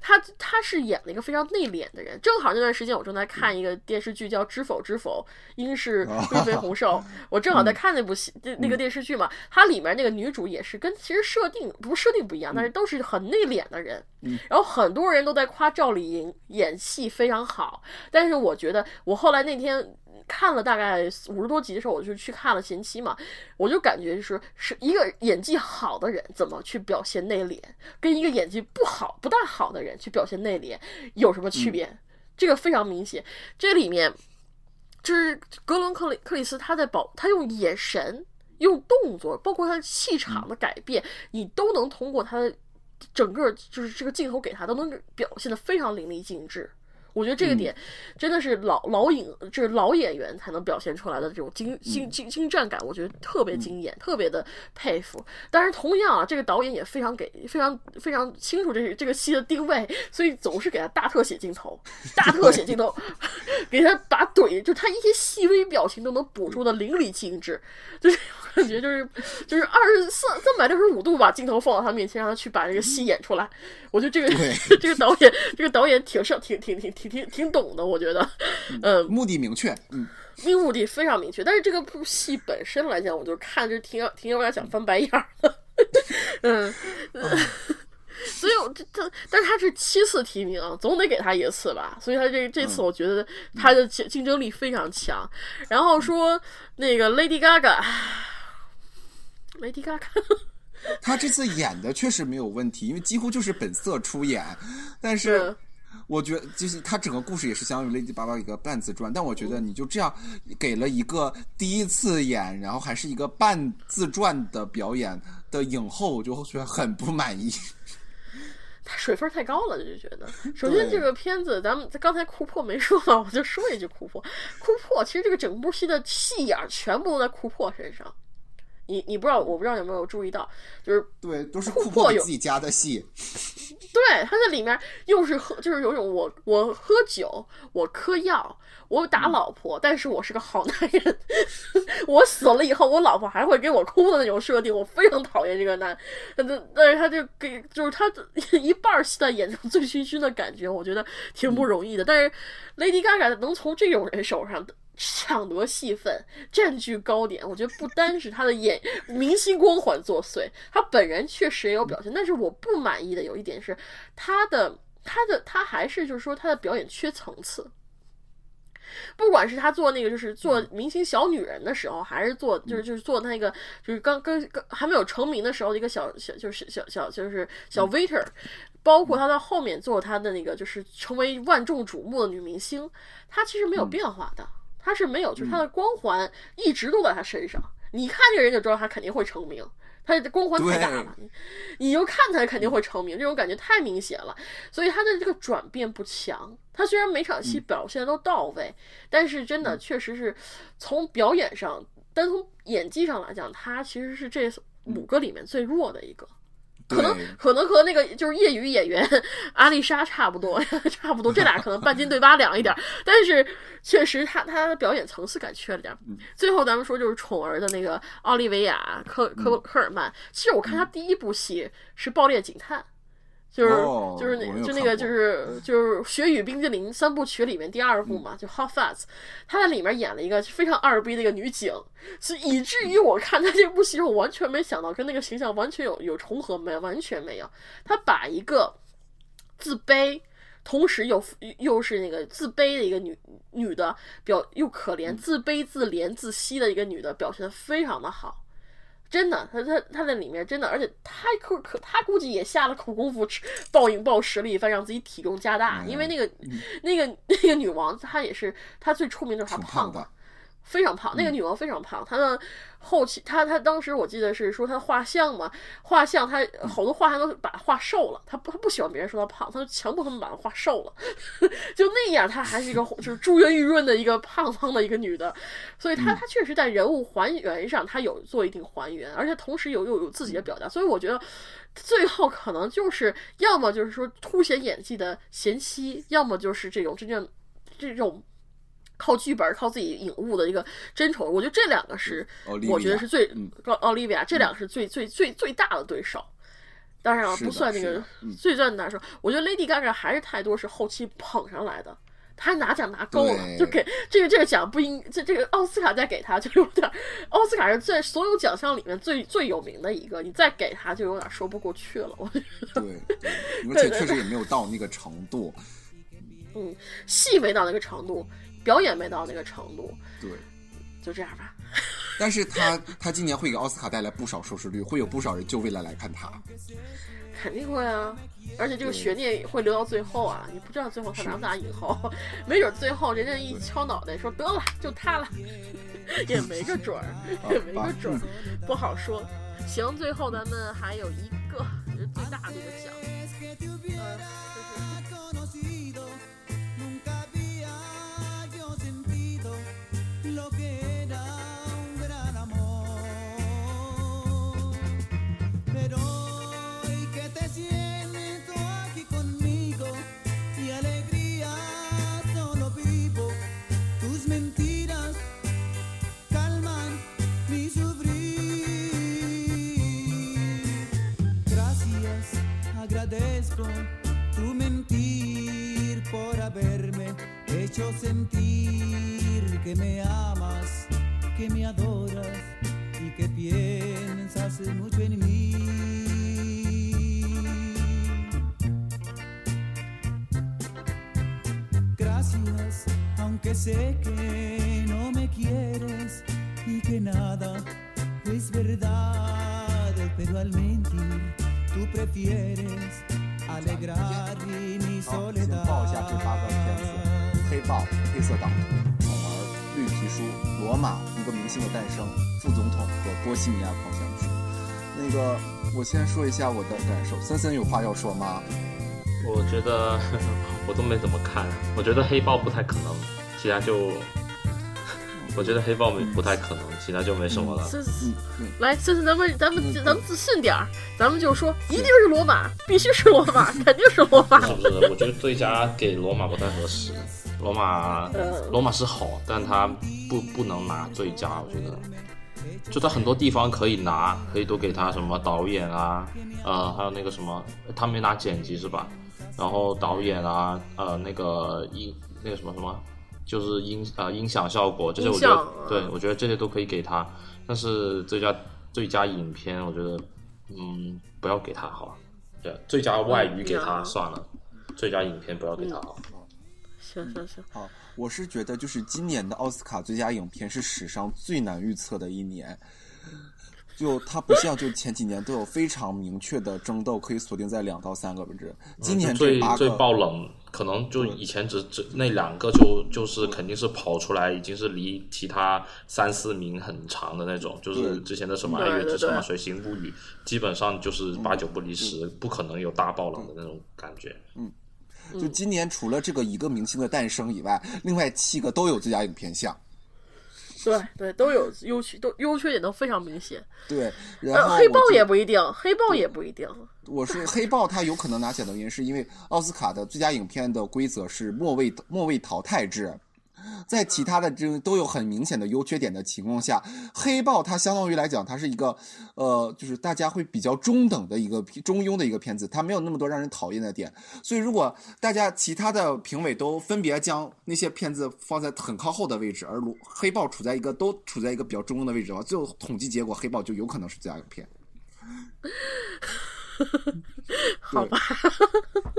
他他是演了一个非常内敛的人。正好那段时间我正在看一个电视剧叫《知否知否》，应是飞飞红瘦。我正好在看那部戏，那那个电视剧嘛，它里面那个女主也是跟其实设定不是设定不一样，但是都是很内敛的人。然后很多人都在夸赵丽颖演戏非常好，但是我觉得我后来那天看了大概五十多集的时候，我就去看了前期嘛，我就感觉就是是一个演技好的人怎么去表现内敛，跟一个演技不好不大好的人去表现内敛有什么区别？这个非常明显。这里面就是格伦克里克里斯他在保他用眼神、用动作，包括他的气场的改变，你都能通过他的。整个就是这个镜头给他都能表现的非常淋漓尽致，我觉得这个点真的是老老影，就是老演员才能表现出来的这种精精精精湛感，我觉得特别惊艳，特别的佩服。但是同样啊，这个导演也非常给非常非常清楚这是这个戏的定位，所以总是给他大特写镜头，大特写镜头，给他把怼，就他一些细微表情都能捕捉的淋漓尽致，就是。感觉就是就是二十四三百六十五度把镜头放到他面前，让他去把这个戏演出来。我觉得这个 这个导演这个导演挺上挺挺挺挺挺挺挺懂的，我觉得，嗯，目的明确，嗯，目的非常明确。但是这个部戏本身来讲，我就看着挺挺有点想翻白眼儿的，嗯，所以我这这，但是他是七次提名，总得给他一次吧。所以他这这次我觉得他的竞竞争力非常强。然后说那个 Lady Gaga。Lady Gaga，他这次演的确实没有问题，因为几乎就是本色出演。但是，我觉得就是他整个故事也是相当于 Lady Gaga 一个半自传。但我觉得你就这样给了一个第一次演，然后还是一个半自传的表演的影后，我就觉得很不满意。他水分太高了，就觉得。首先，这个片子咱们刚才库珀没说嘛，我就说一句库珀。库珀其实这个整部戏的戏眼全部都在库珀身上。你你不知道，我不知道有没有注意到，就是对，都是库珀有自己家的戏。对，他在里面又是喝，就是有种我我喝酒，我嗑药，我打老婆，但是我是个好男人。我死了以后，我老婆还会给我哭的那种设定，我非常讨厌这个男。但但是他就给，就是他一半戏在演这种醉醺醺的感觉，我觉得挺不容易的。但是 Lady Gaga 能从这种人手上。抢夺戏份，占据高点，我觉得不单是他的演明星光环作祟，他本人确实也有表现。但是我不满意的有一点是，他的他的他还是就是说他的表演缺层次。不管是他做那个就是做明星小女人的时候，还是做就是就是做那个就是刚刚刚还没有成名的时候的一个小小就是小小就是小 waiter，包括他到后面做他的那个就是成为万众瞩目的女明星，他其实没有变化的。他是没有，就是他的光环一直都在他身上。你看这个人就知道他肯定会成名，他的光环太大了，你就看他肯定会成名，这种感觉太明显了。所以他的这个转变不强。他虽然每场戏表现都到位，但是真的确实是从表演上，单从演技上来讲，他其实是这五个里面最弱的一个。可能可能和那个就是业余演员阿丽莎差不多，差不多，这俩可能半斤对八两一点，但是确实他他的表演层次感缺了点。最后咱们说就是宠儿的那个奥利维亚科科科尔曼，其实我看他第一部戏是《爆裂警探》。就是就是那就那个就是就是《雪与冰激凌》三部曲里面第二部嘛，就《Hot Fuzz》，他在里面演了一个非常二逼的一个女警，所以以至于我看她这部戏，我完全没想到跟那个形象完全有有重合没有，完全没有。她把一个自卑，同时又又是那个自卑的一个女女的表，又可怜、自卑、自怜、自惜的一个女的表现的非常的好。真的，他他他在里面真的，而且他可可他估计也下了苦功夫，暴饮暴食了一番，让自己体重加大。因为那个那个那个女王，她也是她最出名的是她胖的，非常胖，那个女王非常胖。她的后期，她她当时我记得是说她画像嘛，画像她好多画像都把她画瘦了。她不她不喜欢别人说她胖，她就强迫他们把她画瘦了。就那样，她还是一个就是珠圆玉润的一个胖胖的一个女的。所以她她确实在人物还原上，她有做一定还原，而且同时有又有自己的表达。所以我觉得最后可能就是要么就是说凸显演技的贤妻，要么就是这种真正这种。靠剧本、靠自己领悟的一个真宠，我觉得这两个是，我觉得是最奥奥利维亚，这两个是最最最最大的对手。当然了，不算那个最最大的对手。我觉得 Lady Gaga 还是太多是后期捧上来的，他拿奖拿够了，就给这个这个奖不应这这个奥斯卡再给他就有点，奥斯卡是在所有奖项里面最最有名的一个，你再给他就有点说不过去了。我觉得对，而且确实也没有到那个程度，嗯，戏没到那个程度。表演没到那个程度，对，就这样吧。但是他他今年会给奥斯卡带来不少收视率，会有不少人就为了来看他。肯定会啊，而且这个悬念会留到最后啊，你不知道最后他拿不拿影后，没准最后人家一敲脑袋说得了，就他了，也没个准儿，也没个准儿，不好说。行，最后咱们还有一个最大的一个奖，呃。sentir que me amas, que me adoras y que piensas mucho en mí. Gracias, aunque sé que no me quieres y que nada es verdad, pero al mentir tú prefieres alegrar mi soledad. 黑豹、黑色党徒、宠儿、绿皮书、罗马、一个明星的诞生、副总统和波西米亚狂想曲。那个，我先说一下我的感受。森森有话要说吗？我觉得 我都没怎么看，我觉得黑豹不太可能，其他就。我觉得黑豹不太可能，其他就没什么了。来，森森，咱们咱们咱们自信点儿，咱们就说一定是罗马，必须是罗马，肯定是罗马。是不是？我觉得最佳给罗马不太合适。罗马，罗马是好，但他不不能拿最佳。我觉得，就在很多地方可以拿，可以都给他什么导演啊，呃，还有那个什么，他没拿剪辑是吧？然后导演啊，呃，那个音，那个什么什么。就是音呃音响效果这些，我觉得对我觉得这些都可以给他，但是最佳最佳影片，我觉得嗯不要给他好，对，最佳外语给他算了，最佳影片不要给他。好。行行行，好，我是觉得就是今年的奥斯卡最佳影片是史上最难预测的一年。就它不像就前几年都有非常明确的争斗，可以锁定在两到三个位置。今年最最爆冷，可能就以前只只那两个就就是肯定是跑出来，已经是离其他三四名很长的那种。就是之前的什么《爱乐之城》啊，《随行物语》，基本上就是八九不离十，不可能有大爆冷的那种感觉。嗯，就今年除了这个一个明星的诞生以外，另外七个都有最佳影片项。对对，都有优缺，都优缺点都非常明显。对，然后黑豹也不一定，黑豹也不一定。我说黑豹它有可能拿奖的原因，是因为奥斯卡的最佳影片的规则是末位末位淘汰制。在其他的这都有很明显的优缺点的情况下，黑豹它相当于来讲，它是一个，呃，就是大家会比较中等的一个中庸的一个片子，它没有那么多让人讨厌的点。所以如果大家其他的评委都分别将那些片子放在很靠后的位置，而黑豹处在一个都处在一个比较中庸的位置的话，最后统计结果黑豹就有可能是最佳影片。好吧，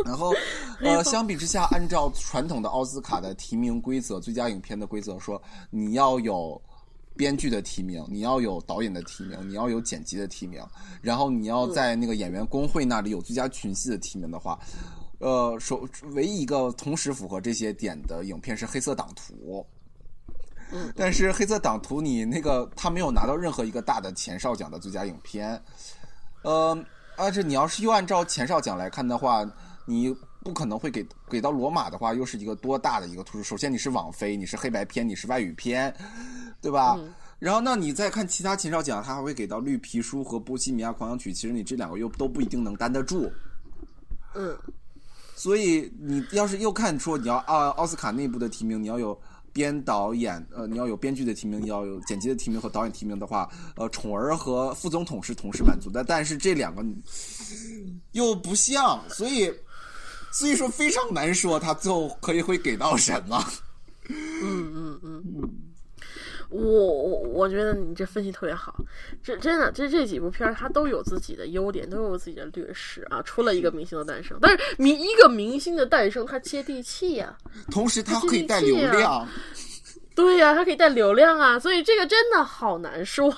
然后，呃，相比之下，按照传统的奥斯卡的提名规则，最佳影片的规则说，你要有编剧的提名，你要有导演的提名，你要有剪辑的提名，然后你要在那个演员工会那里有最佳群戏的提名的话，呃，首唯一一个同时符合这些点的影片是《黑色党徒》。但是《黑色党徒》你那个他没有拿到任何一个大的前哨奖的最佳影片，呃，而且你要是又按照前哨奖来看的话，你不可能会给给到罗马的话，又是一个多大的一个突出。首先你是网飞，你是黑白片，你是外语片，对吧？然后那你再看其他前哨奖，他还会给到绿皮书和波西米亚狂想曲，其实你这两个又都不一定能担得住。嗯，所以你要是又看说你要奥奥斯卡内部的提名，你要有编导演，呃，你要有编剧的提名，你要有剪辑的提名和导演提名的话，呃，宠儿和副总统是同时满足的，但是这两个又不像，所以所以说非常难说他最后可以会给到什么。嗯嗯嗯。我我我觉得你这分析特别好，这真的这这几部片儿它都有自己的优点，都有自己的劣势啊。除了一个明星的诞生，但是明一个明星的诞生，它接地气呀、同时它可以带流量，对呀、它可以带流量啊，所以这个真的好难说。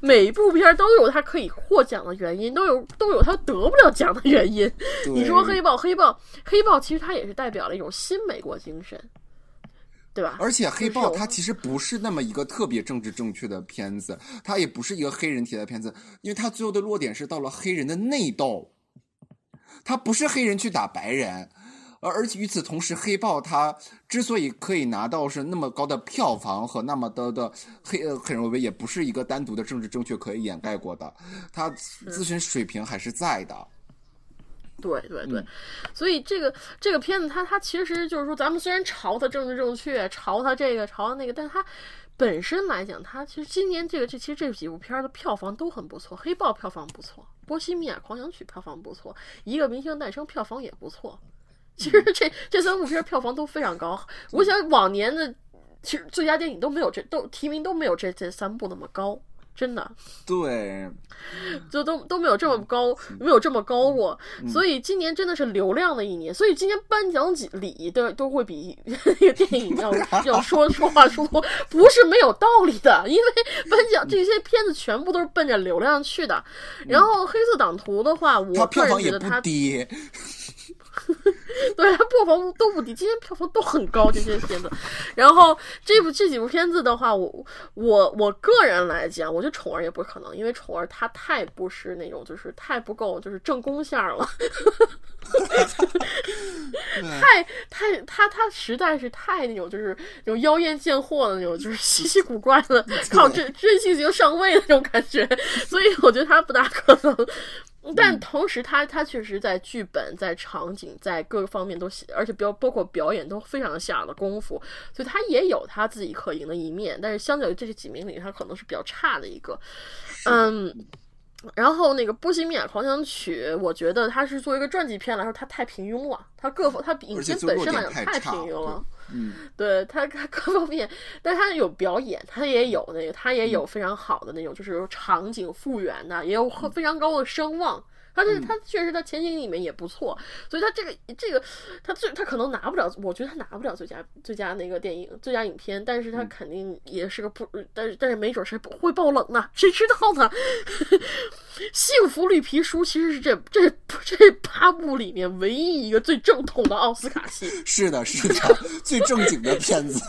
每一部片儿都有它可以获奖的原因，都有都有它得不了奖的原因。你说黑豹，黑豹，黑豹，其实它也是代表了一种新美国精神。对吧？而且黑豹就是它其实不是那么一个特别政治正确的片子，它也不是一个黑人题材的片子，因为它最后的落点是到了黑人的内斗，它不是黑人去打白人，而而且与此同时，黑豹它之所以可以拿到是那么高的票房和那么的的黑呃黑人维维，也不是一个单独的政治正确可以掩盖过的，它自身水平还是在的。对对对，嗯。所以这个这个片子它它其实就是说，咱们虽然嘲它政治正确，嘲它这个嘲它那个，但它本身来讲，它其实今年这个这其实这几部片儿的票房都很不错，《黑豹》票房不错，《波西米亚狂想曲》票房不错，《一个明星诞生》票房也不错。其实这这三部片儿票房都非常高，我想往年的其实最佳电影都没有这都提名都没有这这三部那么高，真的。对，就都都没有这么高，没有这么高过，所以今年真的是流量的一年，所以今年颁奖礼都都会比那 个电影要 要说说话说多，不是没有道理的，因为颁奖这些片子全部都是奔着流量去的。然后《黑色党徒》的话，我个人票房也不觉得它低，对它票房都不低，今天票房都很高这些片子。然后这部这几部片子的话，我我我个人来讲，我觉得宠儿也不可能，因为宠儿它太不是那种就是太不够就是正宫线儿了。太太他他实在是太那种就是那种妖艳贱货的那种，就是稀奇古怪的靠真真性情上位的那种感觉，所以我觉得他不大可能。但同时他，他确实在剧本、在场景、在各个方面都写，而且表包括表演都非常下了功夫，所以他也有他自己可赢的一面。但是相较于这几名里，他可能是比较差的一个。嗯，然后那个《波西米亚狂想曲》，我觉得它是作为一个传记片来说，它太平庸了，它各方它比影片本身来讲太平庸了。嗯，对他，他各方面，但他有表演，他也有那个，他也有非常好的那种，就是场景复原的，也有很非常高的声望。他这他确实，他前景里面也不错，所以他这个这个他最他可能拿不了，我觉得他拿不了最佳最佳那个电影最佳影片，但是他肯定也是个不，但是但是没准是会爆冷呢，谁知道呢？幸福绿皮书其实是这这这八部里面唯一一个最正统的奥斯卡戏。是的，是的，最正经的片子。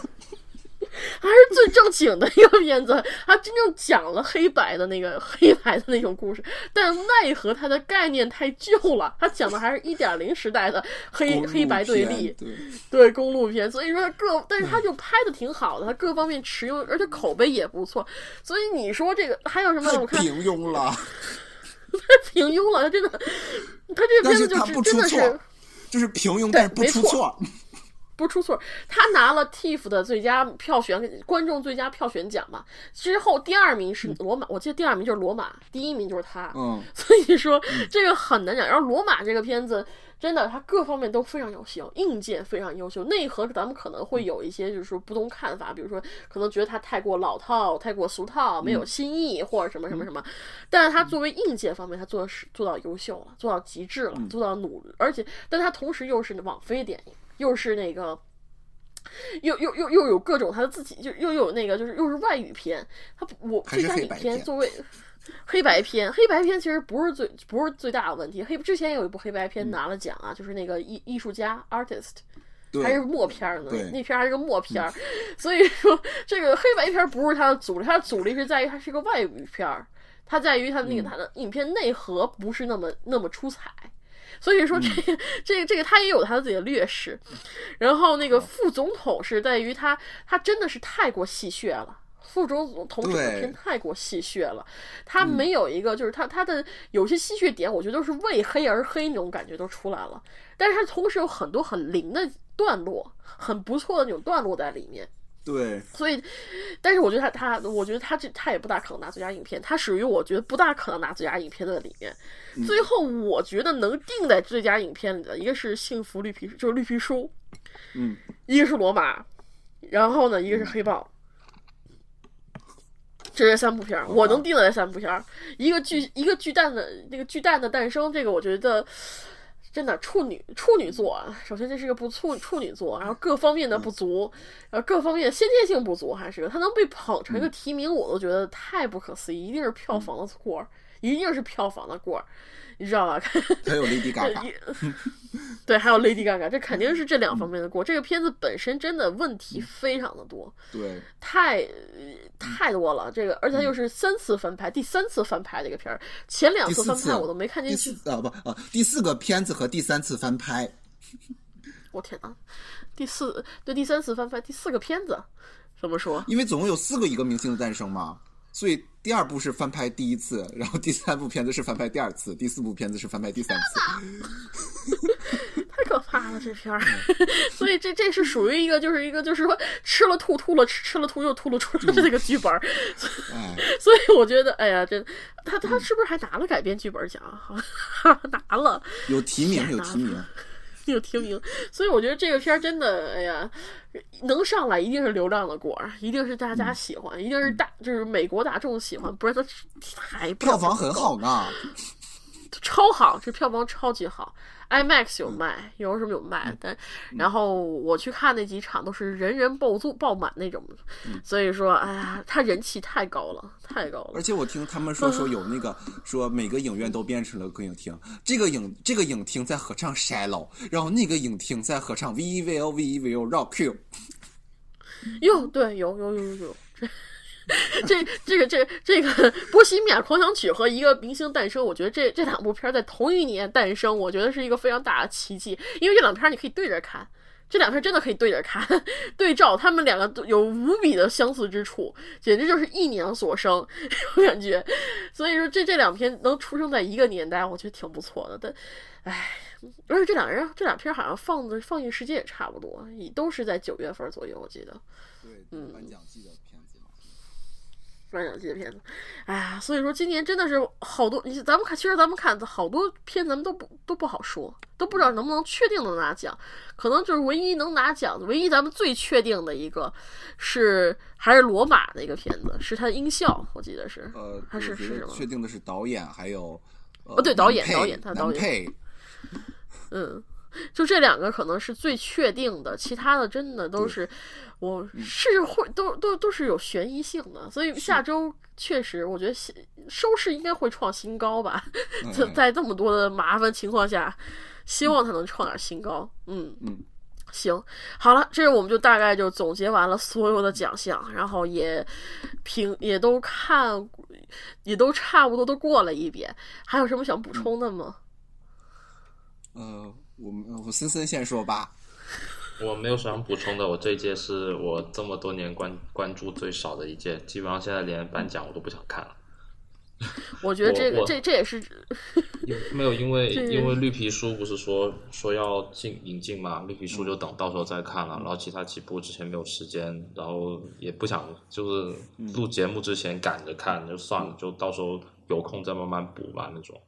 还是最正经的一个片子，它真正讲了黑白的那个黑白的那种故事，但奈何它的概念太旧了，它讲的还是一点零时代的黑黑白对立，对，对公路片，所以说各，但是它就拍的挺好的，它各方面持用，而且口碑也不错，所以你说这个还有什么？我看平庸了，太平庸了，它真的，他这个片子就是真的是，就是平庸，但是不错。不出错，他拿了 TIFF 的最佳票选观众最佳票选奖嘛。之后第二名是罗马，我记得第二名就是罗马，第一名就是他。嗯，所以说这个很难讲。然后罗马这个片子真的，它各方面都非常优秀，硬件非常优秀，内核咱们可能会有一些就是说不同看法，比如说可能觉得它太过老套、太过俗套，没有新意或者什么什么什么。但是它作为硬件方面，它做的是做到优秀了，做到极致了，做到努，而且但它同时又是网飞电影，又是那个。又又又又有各种他的自己，就又有那个就是又是外语片，他不我最佳影片片作为黑白片，黑白片其实不是最不是最大的问题。黑之前有一部黑白片拿了奖啊，就是那个艺艺术家 artist，还是默片儿呢，那片儿还是个默片儿，所以说这个黑白片儿不是他的阻力，他的阻力是在于它是个外语片儿，它在于它那个它的影片内核不是那么那么出彩。所以说这个、这个这个他也有他自己的劣势，然后那个副总统是在于他他真的是太过戏谑了。副总统整个对片太过戏谑了，他没有一个就是他他的有些戏谑点，我觉得都是为黑而黑那种感觉都出来了，但是他同时有很多很灵的段落，很不错的那种段落在里面。对，所以，但是我觉得他他，我觉得他这他也不大可能拿最佳影片，他属于我觉得不大可能拿最佳影片的里面。最后，我觉得能定在最佳影片里的，一个是《幸福绿皮》，就是《绿皮书》，嗯，一个是《罗马》，然后呢，一个是《黑豹》。这是三部片儿，我能定在这三部片儿。一个巨一个巨蛋的那个巨蛋的诞生，这个我觉得真的处女处女座啊。首先这是个不处处女座，然后各方面的不足，然后各方面先天性不足，还是个它能被捧成一个提名，我都觉得太不可思议，一定是票房的锅儿，一定是票房的锅儿，你知道吧？还有 Lady Gaga，对，还有 Lady Gaga，这肯定是这两方面的锅。这个片子本身真的问题非常的多，对，太太多了。这个，而且它又是三次翻拍，第三次翻拍的一个片儿，前两次次翻拍我都没看第进去。四啊不啊第四个片子和第三次翻拍，我天哪，第四对第三次翻拍，第四个片子怎么说？因为总共有四个一个明星的诞生嘛，所以第二部是翻拍第一次，然后第三部片子是翻拍第二次，第四部片子是翻拍第三次。太可怕了，这片儿。所以这这是属于一个，就是一个，就是说吃了吐，吐了吃，吃了吐又吐了出的这个剧本所以我觉得，哎呀，这他他是不是还拿了改编剧本奖？好像拿了。有提名有提名，有提名，所以我觉得这个片儿真的，哎呀，能上来一定是流量的果儿，一定是大家喜欢，一定是大就是美国大众喜欢，不然它太票房很好，呢。超好，这票房超级好，IMAX 有卖，有什么有卖，但然后我去看那几场都是人人爆座爆满那种，所以说，哎呀，他人气太高了，太高了而。且我听他们说 说有那个说每个影院都变成了歌影厅，这个影这个影厅在合唱《Shallow》，然后那个影厅在合唱 V V O V V O Rock You。哟，对，有有有有有，这这个这这个《波西米亚狂想曲》和一个明星诞生，我觉得这这两部片儿在同一年诞生，我觉得是一个非常大的奇迹，因为这两片儿你可以对着看。这两片真的可以对着看，对照他们两个都有无比的相似之处，简直就是一年所生，我感觉。所以说这这两片能出生在一个年代，我觉得挺不错的。但，唉，而且这两人这两片好像放的放映时间也差不多，也都是在九月份左右，我记得。对，嗯颁奖季的片子嘛。颁奖季的片子，哎呀，所以说今年真的是好多，你咱们看，其实咱们看好多片，咱们都不都不好说，都不知道能不能确定能拿奖。可能就是唯一能拿奖的，唯一咱们最确定的一个是还是罗马的一个片子，是它的音效，我记得是，呃，还是是什么？确定的是导演，还有呃哦对导演导演他导演嗯，就这两个可能是最确定的，其他的真的都是，我是会都都都是有悬疑性的，所以下周确实我觉得收收视应该会创新高吧，在这么多的麻烦情况下，希望它能创点新高，嗯嗯。行，好了，这我们就大概就总结完了所有的奖项，然后也评也都看，也都差不多都过了一遍。还有什么想补充的吗？呃，我们我森森先说吧。我没有什么补充的，我这一届是我这么多年关关注最少的一届，基本上现在连颁奖我都不想看了。我觉得这个这这也是没有，因为 因为绿皮书不是说说要进引进嘛，绿皮书就等到时候再看了。然后其他几部之前没有时间，然后也不想就是录节目之前赶着看，就算了，就到时候有空再慢慢补吧那种。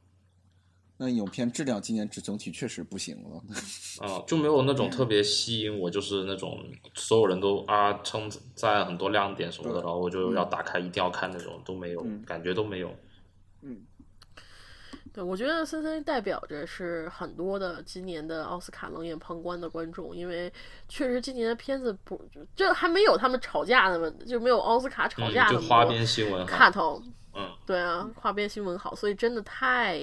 那影片质量今年整整体确实不行了。啊，就没有那种特别吸引我，就是那种所有人都啊称赞很多亮点什么的，然后我就要打开一定要看那种都没有，感觉都没有。嗯对，我觉得森森代表着是很多的今年的奥斯卡冷眼旁观的观众，因为确实今年的片子不，这还没有他们吵架的问，就没有奥斯卡吵嗯架，那么多就花边新闻哈看头。嗯，对啊，花边新闻好，所以真的太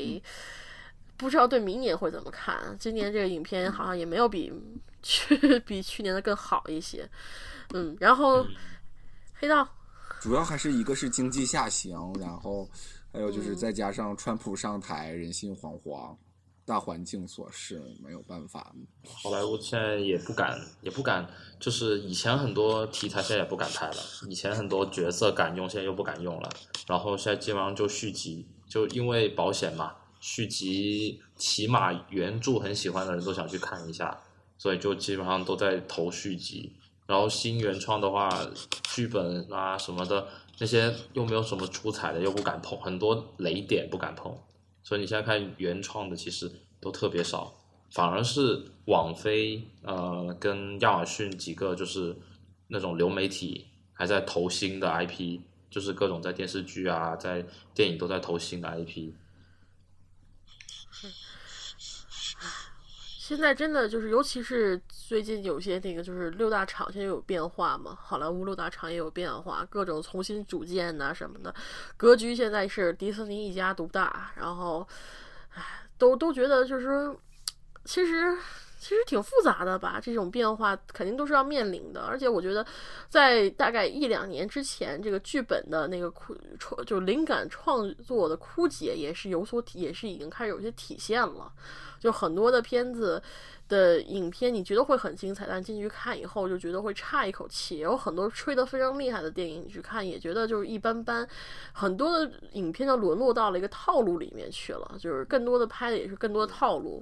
不知道对明年会怎么看。今年这个影片好像也没有比 去比去年的更好一些。嗯，然后黑道，主要还是一个是经济下行，然后还有嗯就是再加上川普上台，人心惶惶，大环境所示，没有办法。好莱坞现在也不敢，也不敢，就是以前很多题材现在也不敢拍了，以前很多角色敢用，现在又不敢用了。然后现在基本上就续集，就因为保险嘛，续集起码原著很喜欢的人都想去看一下，所以就基本上都在投续集。然后新原创的话，剧本啊什么的那些又没有什么出彩的，又不敢碰，很多雷点不敢碰。所以你现在看原创的其实都特别少，反而是网飞呃跟亚马逊几个就是那种流媒体还在投新的 IP，就是各种在电视剧啊、在电影都在投新的 IP。现在真的就是，尤其是最近有些那个就是六大厂现在有变化嘛，好莱坞六大厂也有变化，各种重新组建呐、什么的，格局现在是迪士尼一家独大，然后，唉，都都觉得就是说，其实。其实挺复杂的吧，这种变化肯定都是要面临的，而且我觉得，在大概一两年之前，这个剧本的那个枯创，就灵感创作的枯竭也是有所，也是已经开始有些体现了。就很多的片子的影片，你觉得会很精彩，但进去看以后就觉得会差一口气。有很多吹得非常厉害的电影，你去看也觉得就是一般般。很多的影片就沦落到了一个套路里面去了，就是更多的拍的也是更多的套路。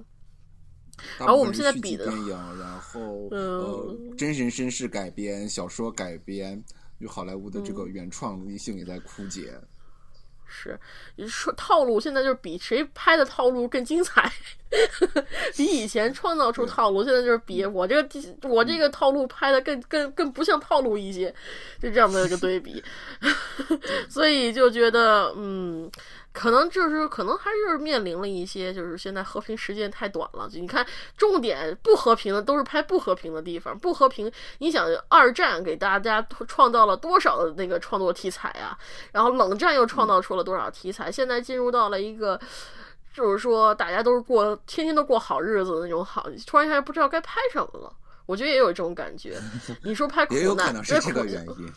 然后我们现在比的电影，然后、嗯呃真人真事改编、小说改编，就好莱坞的这嗯个原创力性也在枯竭。是，你说套路现在就是比谁拍的套路更精彩，比以前创造出套路，现在就是比我这个我这个套路拍的更更更不像套路一些，就这样的一个对比 所以就觉得嗯。可能就是可能还是面临了一些，就是现在和平时间太短了。就你看，重点不和平的都是拍不和平的地方，不和平。你想，二战给大家创造了多少的那个创作题材啊？然后冷战又创造出了多少题材？现在进入到了一个，就是说大家都是过天天都过好日子的那种好，突然一下不知道该拍什么了。我觉得也有这种感觉。你说拍苦也有可难，能是这个原因。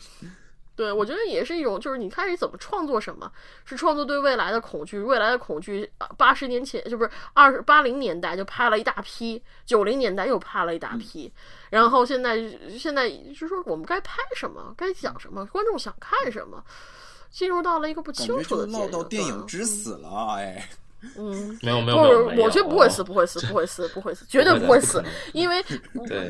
对，我觉得也是一种，就是你开始怎么创作什么，是创作对未来的恐惧，未来的恐惧。八十年前就不是二十八零年代就拍了一大批，九零年代又拍了一大批，然后现在现在就说我们该拍什么，该讲什么，观众想看什么，进入到了一个不感清楚的阶段到电影之死了，哎，嗯，没有没有我觉得不会死，不会死，不会死，不会死，绝对不会死因为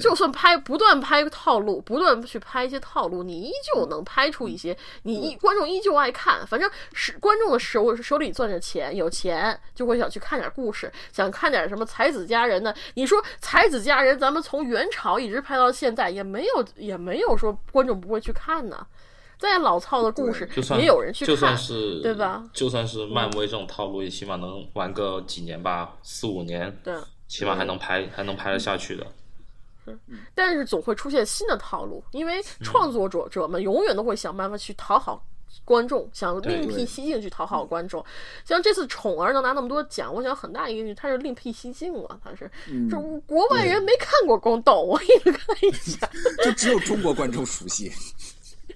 就算拍不断拍套路，不断去拍一些套路，你依旧能拍出一些，你依观众依旧爱看。反正是观众的手手里攥着钱，有钱就会想去看点故事，想看点什么才子佳人的。你说才子佳人，咱们从元朝一直拍到现在，也没有也没有说观众不会去看呢。再老套的故事就算也有人去就算看，是对吧？就算是漫威这种套路，也起码能玩个几年吧，四五年，对。起码还能拍，还能拍得下去的。但是总会出现新的套路，因为创作者者们永远都会想办法去讨好观众，想另辟蹊径去讨好观众。像这次《宠儿》能拿那么多奖，我想很大一个原因他是另辟蹊径了，他是，就国外人没看过宫斗，我给你看一下，就只有中国观众熟悉。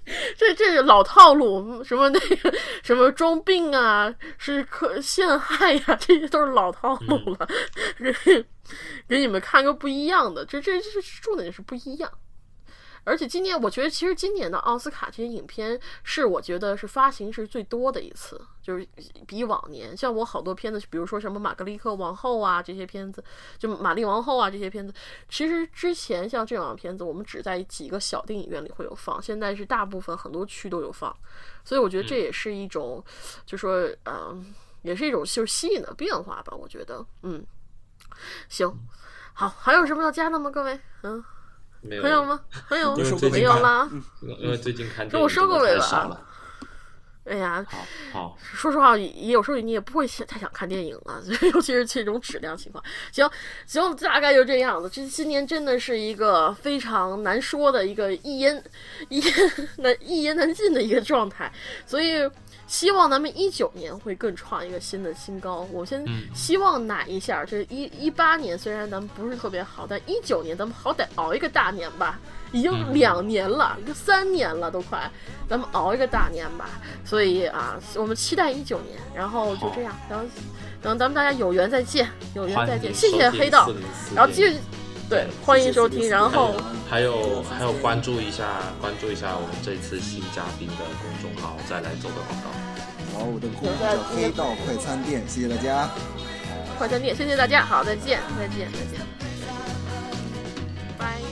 这这是老套路，什么那个什么装病啊，是可陷害呀、这些都是老套路了。给给你们看个不一样的，这这这重点是不一样。而且今年，我觉得其实今年的奥斯卡这些影片是我觉得是发行是最多的一次，就是比往年。像我好多片子，比如说什么《玛格丽特王后》啊这些片子，就《玛丽王后》啊这些片子，其实之前像这样的片子，我们只在几个小电影院里会有放，现在是大部分很多区都有放，所以我觉得这也是一种，就说嗯、呃也是一种就是吸引的变化吧。我觉得，嗯，行，好，还有什么要加的吗？各位，嗯，没有还有？吗？还有没有吧啦？因为最近看电影跟我收过尾了。哎呀，好好，说实话，也有时候你也不会太想看电影了，尤其是这种质量情况。行行，大概就这样子。这今年真的是一个非常难说的一个一言一言难一言难尽的一个状态，所以希望咱们一九年会更创一个新的新高。我先希望奶一下，这一一八年虽然咱们不是特别好，但一九年咱们好歹熬一个大年吧。已经两年了，都三年了，都快，咱们熬一个大年吧。所以啊，我们期待一九年，然后就这样，然后等咱们大家有缘再见，有缘再见，谢谢黑道，然后继续对，欢迎收听。然后还有还有关注一下关注一下我们这次新嘉宾的公众号，再来做个广告。好，我的公众号叫黑道快餐店，谢谢大家。快餐店，谢谢大家，好，再见，再见，再见，拜。